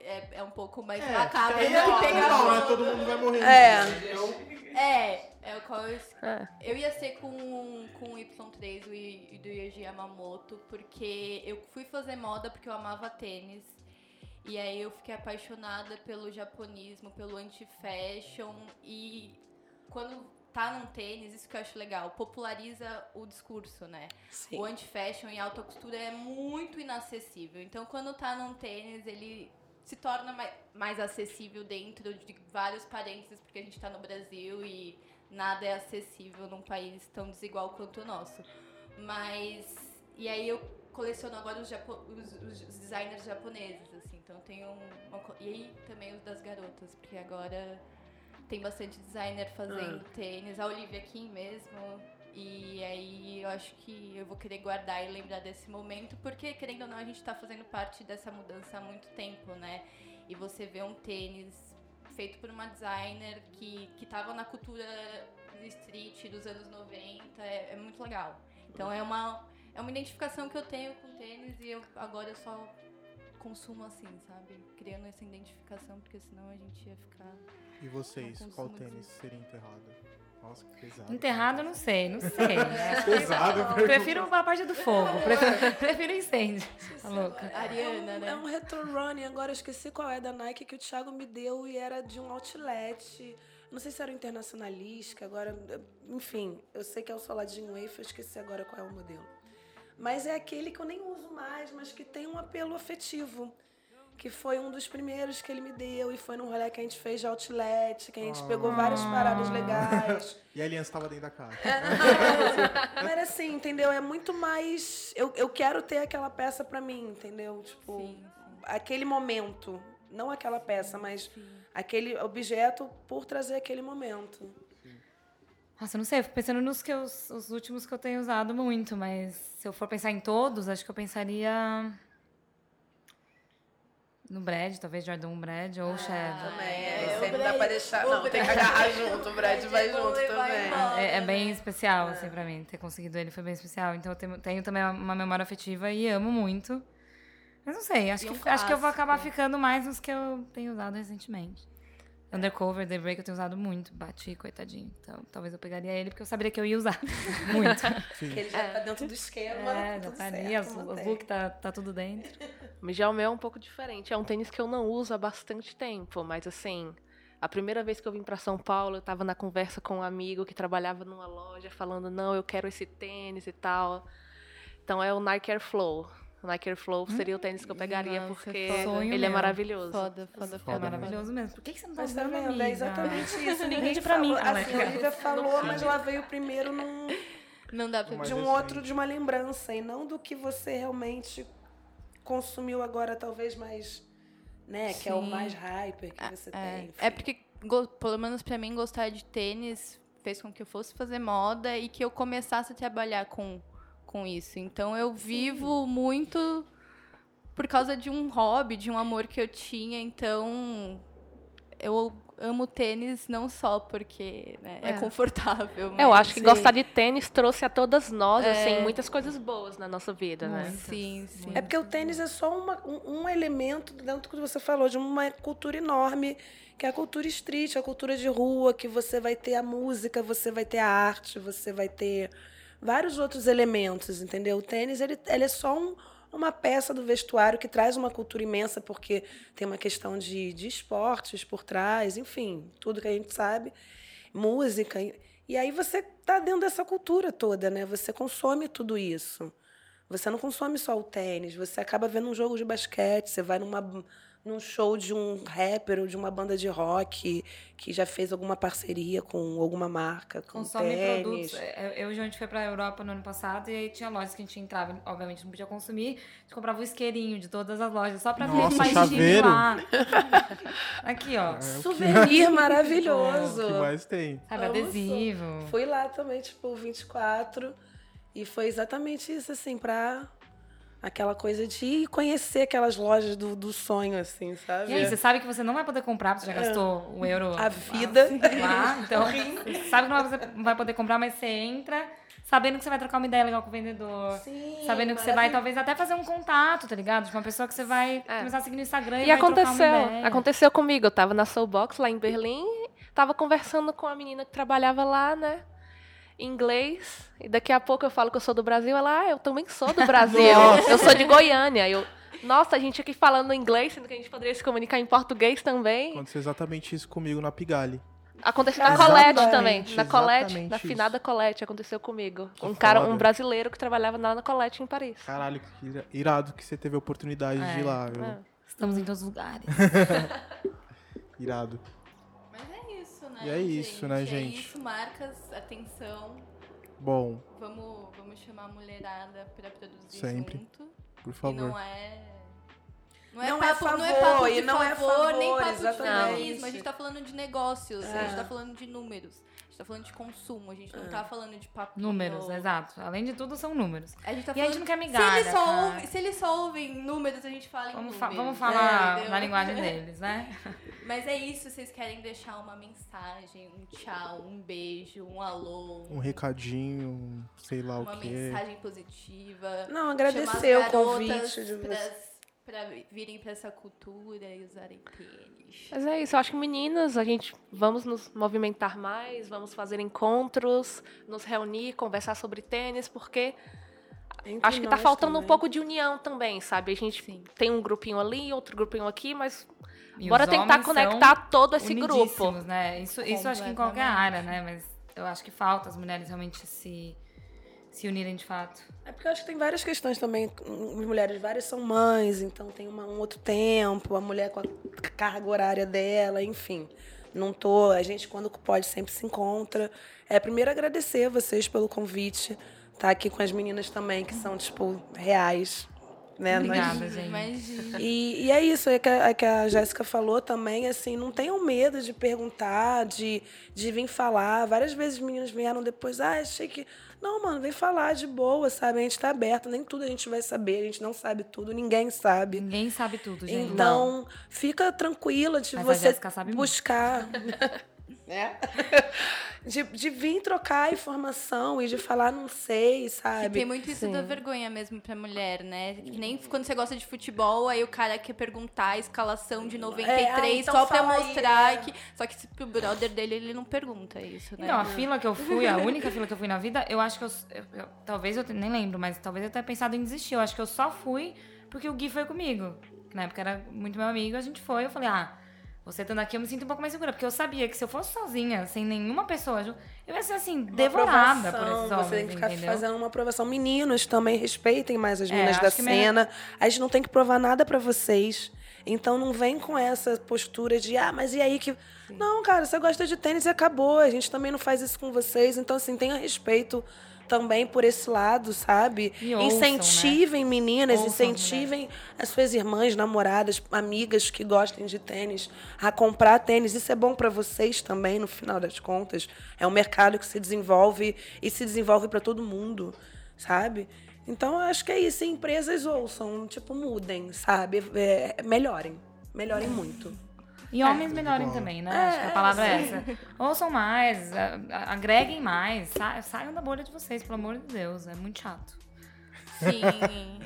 É, é um pouco mais É, macabro porque do que é pegar fogo. Todo mundo vai morrer. É. É, é o qual eu, É. eu ia ser com, com o Y3 do, I- do Yoji Yamamoto, porque eu fui fazer moda porque eu amava tênis. E aí eu fiquei apaixonada pelo japonismo, pelo anti-fashion. E quando tá num tênis, isso que eu acho legal, populariza o discurso, né? Sim. O anti-fashion e alta costura é muito inacessível. Então, quando tá num tênis, ele se torna mais, mais acessível dentro de vários parênteses, porque a gente tá no Brasil e nada é acessível num país tão desigual quanto o nosso. Mas. E aí eu coleciono agora os, japo- os- os designers japoneses, assim. Então eu tenho uma, E aí também os das garotas, porque agora tem bastante designer fazendo tênis. A Olivia Kim mesmo. E aí eu acho que eu vou querer guardar e lembrar desse momento, porque querendo ou não, a gente tá fazendo parte dessa mudança há muito tempo, né? E você vê um tênis feito por uma designer que, que tava na cultura street dos anos 90, é, é muito legal. Então é uma, é uma identificação que eu tenho com tênis e eu agora eu só consumo assim, sabe? Criando essa identificação, porque senão a gente ia ficar. E vocês, qual tênis seria enterrado? Nossa, que pesado. Enterrado, eu não sei, não sei. né? Pesado, Eu prefiro a parte do fogo. Prefiro, prefiro incêndio. Tá louca. Ariana, É né? um retro running, agora eu esqueci qual é da Nike que o Thiago me deu e era de um outlet. Não sei se era o internacionalista, agora, enfim, eu sei que é o Soladinho Wafer, eu esqueci agora qual é o modelo. Mas é aquele que eu nem uso mais, mas que tem um apelo afetivo. Que foi um dos primeiros que ele me deu e foi num rolê que a gente fez de outlet, que a gente pegou várias paradas legais. E a aliança tava dentro da caixa. Mas assim, entendeu? É muito mais. Eu, eu quero ter aquela peça pra mim, entendeu? Tipo, Sim, sim. aquele momento. Não aquela peça, mas aquele objeto por trazer aquele momento. Nossa, eu não sei, eu fico pensando nos que eu, os últimos que eu tenho usado muito, mas se eu for pensar em todos, acho que eu pensaria no Brad, talvez Jordan Brad ou Shadow. Também, é, esse o aí não dá pra deixar. o Não, tem que agarrar junto, o Brad vai é junto também. embora. É, é bem especial, assim, pra mim. Ter conseguido ele foi bem especial. Então eu tenho, tenho também uma- memória afetiva e amo muito. Mas não sei, acho, E um que, acho que eu vou acabar ficando mais nos que eu tenho usado recentemente. Undercover, The Break eu tenho usado muito. Bati, coitadinho. Então talvez eu pegaria ele porque eu saberia que eu ia usar muito. Sim. Que ele já tá dentro do esquema. é, já tudo tá ali, o look tá, tá tudo dentro. Mas já o meu é um pouco diferente. É um tênis que eu não uso há bastante tempo, mas assim, a primeira vez que eu vim para São Paulo, eu tava na conversa com um amigo que trabalhava numa loja, falando: "Não, eu quero esse tênis e tal". Então é o Nike Air Flow. O Nike Air Flow seria o tênis que eu pegaria Nossa, porque sonho ele é maravilhoso. Foda, foda, É foda. maravilhoso mesmo. Por que, que você não tá usando, amiga? É exatamente isso. Ninguém Vende pra falou, mim, Assim, Alex. a Olivia falou, mas ela veio primeiro num, Não dá pra de um outro, de uma lembrança, e não do que você realmente consumiu agora, talvez mais. Né? Que é o Sim. mais hyper que você É, tem. enfim. é porque, pelo menos pra mim, gostar de tênis fez com que eu fosse fazer moda e que eu começasse a trabalhar com, com isso. Então eu vivo muito por causa de um hobby, de um amor que eu tinha. Então eu amo tênis não só porque né, é. É. confortável. Eu mas- acho que Sim. gostar de tênis trouxe a todas nós, É. assim, muitas coisas boas na nossa vida, né? Sim, sim. É porque o tênis é só uma- um, um elemento dentro do que você falou, de uma cultura enorme, que é a cultura street, a cultura de rua, que você vai ter a música, você vai ter a arte, você vai ter vários outros elementos, entendeu? O tênis ele, ele é só um- uma peça do vestuário que traz uma cultura imensa, porque tem uma questão de, de esportes por trás, enfim, tudo que a gente sabe, música. E, aí você tá dentro dessa cultura toda, né? Você consome tudo isso. Você não consome só o tênis, você acaba vendo um jogo de basquete, você vai numa, num show de um rapper ou de uma banda de rock que já fez alguma parceria com alguma marca, com Consome tênis. produtos. É, Eu e o João, a gente foi pra Europa no ano passado e aí tinha lojas que a gente entrava, obviamente não podia consumir, a gente comprava o isqueirinho de todas as lojas, só pra ver Nossa, o chaveiro? lá. Aqui, ó. Souvenir maravilhoso. O que mais tem? Sabe, adesivo. Fui lá também, tipo, 24. E foi exatamente isso, assim, pra aquela coisa de conhecer aquelas lojas do, do sonho, assim, sabe? E aí, você sabe que você não vai poder comprar, porque você já gastou o euro A vida. lá. Então, você sabe que não vai, não vai poder comprar, mas você entra sabendo que você vai trocar uma ideia legal com o vendedor. Sim, sabendo que você vai, talvez, até fazer um contato, tá ligado? De uma pessoa que você vai É. começar a seguir no Instagram e, E aconteceu, uma ideia. aconteceu comigo. Eu tava na Soulbox lá em Berlim, tava conversando com a menina que trabalhava lá, né? Inglês. E daqui a pouco eu falo que eu sou do Brasil. Ela, ah, eu também sou do Brasil. Eu sou de Goiânia. Eu, nossa, a gente aqui falando inglês, sendo que a gente poderia se comunicar em português também. Aconteceu exatamente isso comigo na Pigalle. Aconteceu na Colette também. Na Colette, na isso. finada Colette, aconteceu comigo. Que Um cara, foda. um brasileiro que trabalhava lá na Colette em Paris. Caralho, que ira- irado que você teve a oportunidade de ir É, lá, viu? É. Estamos em todos os lugares. Irado. É né? E é isso, né, É gente? isso, marcas, atenção. Bom, Vamos, vamos chamar a mulherada pra produzir Sempre. junto. por E favor. não é. Não é, Não é papo, não é favor, papo de e não é favor, nem favor, papo de exatamente. feminismo. A gente tá falando de negócios, a gente É. tá falando de números, gente tá falando de consumo, a gente É. não tá falando de papo. Números, exato. Além de tudo, são números. A gente tá E a gente não quer se, migalha, eles só se eles só ouvem números, a gente fala em Vamos, números. fa- vamos falar na linguagem deles, né? Mas é isso, vocês querem deixar uma mensagem, um tchau, um beijo, um alô, Um recadinho, um sei lá uma o quê. mensagem positiva. Não, agradecer o convite de pras- Pra virem pra essa cultura e usarem tênis. Mas é isso, eu acho que meninas, a gente vamos nos movimentar mais, vamos fazer encontros, nos reunir, conversar sobre tênis, porque Entre acho que tá nós faltando um também. pouco de união também, sabe? A gente Sim. tem um grupinho ali, outro grupinho aqui, mas E bora tentar conectar todo esse grupo. Né? Isso, isso acho que em qualquer área, né? Mas eu acho que falta as mulheres realmente se, se unirem de fato. É porque eu acho que tem várias questões também. As mulheres várias são mães, então tem uma- um outro tempo, a mulher com a carga horária dela, enfim. Não tô. A gente, quando pode, sempre se encontra. É, primeiro agradecer a vocês pelo convite. Tá aqui com as meninas também, que são, tipo, reais. Né? Nós- Obrigada, gente. Imagina. E, e é isso, é que a, é que a Jéssica falou também, assim, não tenham medo de perguntar, de, de vir falar. Várias vezes os meninos vieram depois, ah, achei que. Não, mano, vem falar de boa, sabe? A gente tá aberto, nem tudo a gente vai saber, a gente não sabe tudo, ninguém sabe. Ninguém sabe tudo, gente. Então, fica tranquila de Mas você Jéssica sabe muito. buscar. né? De, de vir trocar informação e de falar, não sei, Que sabe? tem muito isso da vergonha mesmo pra mulher, né? Que nem quando você gosta de futebol, aí o cara quer perguntar a escalação de 93 É, ah, então só pra fala aí, mostrar é. que. Só que pro brother dele ele não pergunta isso, né? Não, a fila que eu fui, a única fila que eu fui na vida, eu acho que eu, eu- eu- Talvez eu nem lembro, mas talvez eu tenha pensado em desistir. Eu acho que eu só fui porque o Gui foi comigo. Que na época era muito meu amigo, a gente foi. Eu falei, ah, você estando aqui eu me sinto um pouco mais segura. Porque eu sabia que se eu fosse sozinha, sem nenhuma pessoa, eu ia ser assim, Uma devorada por esses homens. Você tem que ficar entendeu? fazendo uma aprovação. Meninos também respeitem mais as É, meninas acho da cena. A gente não tem que provar nada pra vocês. Então não vem com essa postura de, ah, mas e aí que. Não, cara, você gosta de tênis e acabou. A gente também não faz isso com vocês. Então, assim, tenha respeito também por esse lado, sabe? E ouçam, incentivem meninas, Ouçam incentivem as suas irmãs, namoradas, amigas que gostem de tênis a comprar tênis. Isso é bom para vocês também, no final das contas. É um mercado que se desenvolve e se desenvolve para todo mundo, sabe? Então, eu acho que é isso. Empresas ouçam, tipo, mudem, sabe? É, melhorem. Melhorem muito. E homens melhorem bola. também, né? Acho que a palavra é essa. Ouçam mais, agreguem mais, sa- saiam da bolha de vocês, pelo amor de Deus. É muito chato. Sim,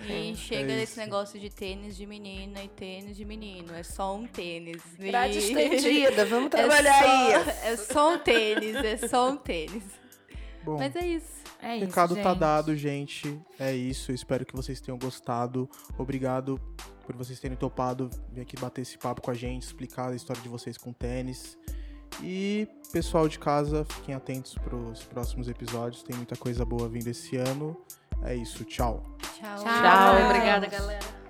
e chega É desse isso. negócio de tênis de menina e tênis de menino. É só um tênis. E- Grade estendida, vamos É trabalhar só- aí. É só um tênis, é só um tênis. Bom, Mas é isso. É o isso, recado tá gente. dado, gente. É isso. Espero que vocês tenham gostado. Obrigado por vocês terem topado vir aqui bater esse papo com a gente, explicar a história de vocês com tênis. E pessoal de casa, fiquem atentos para os próximos episódios. Tem muita coisa boa vindo esse ano. É isso. Tchau. Tchau. Tchau. Tchau, obrigada, galera.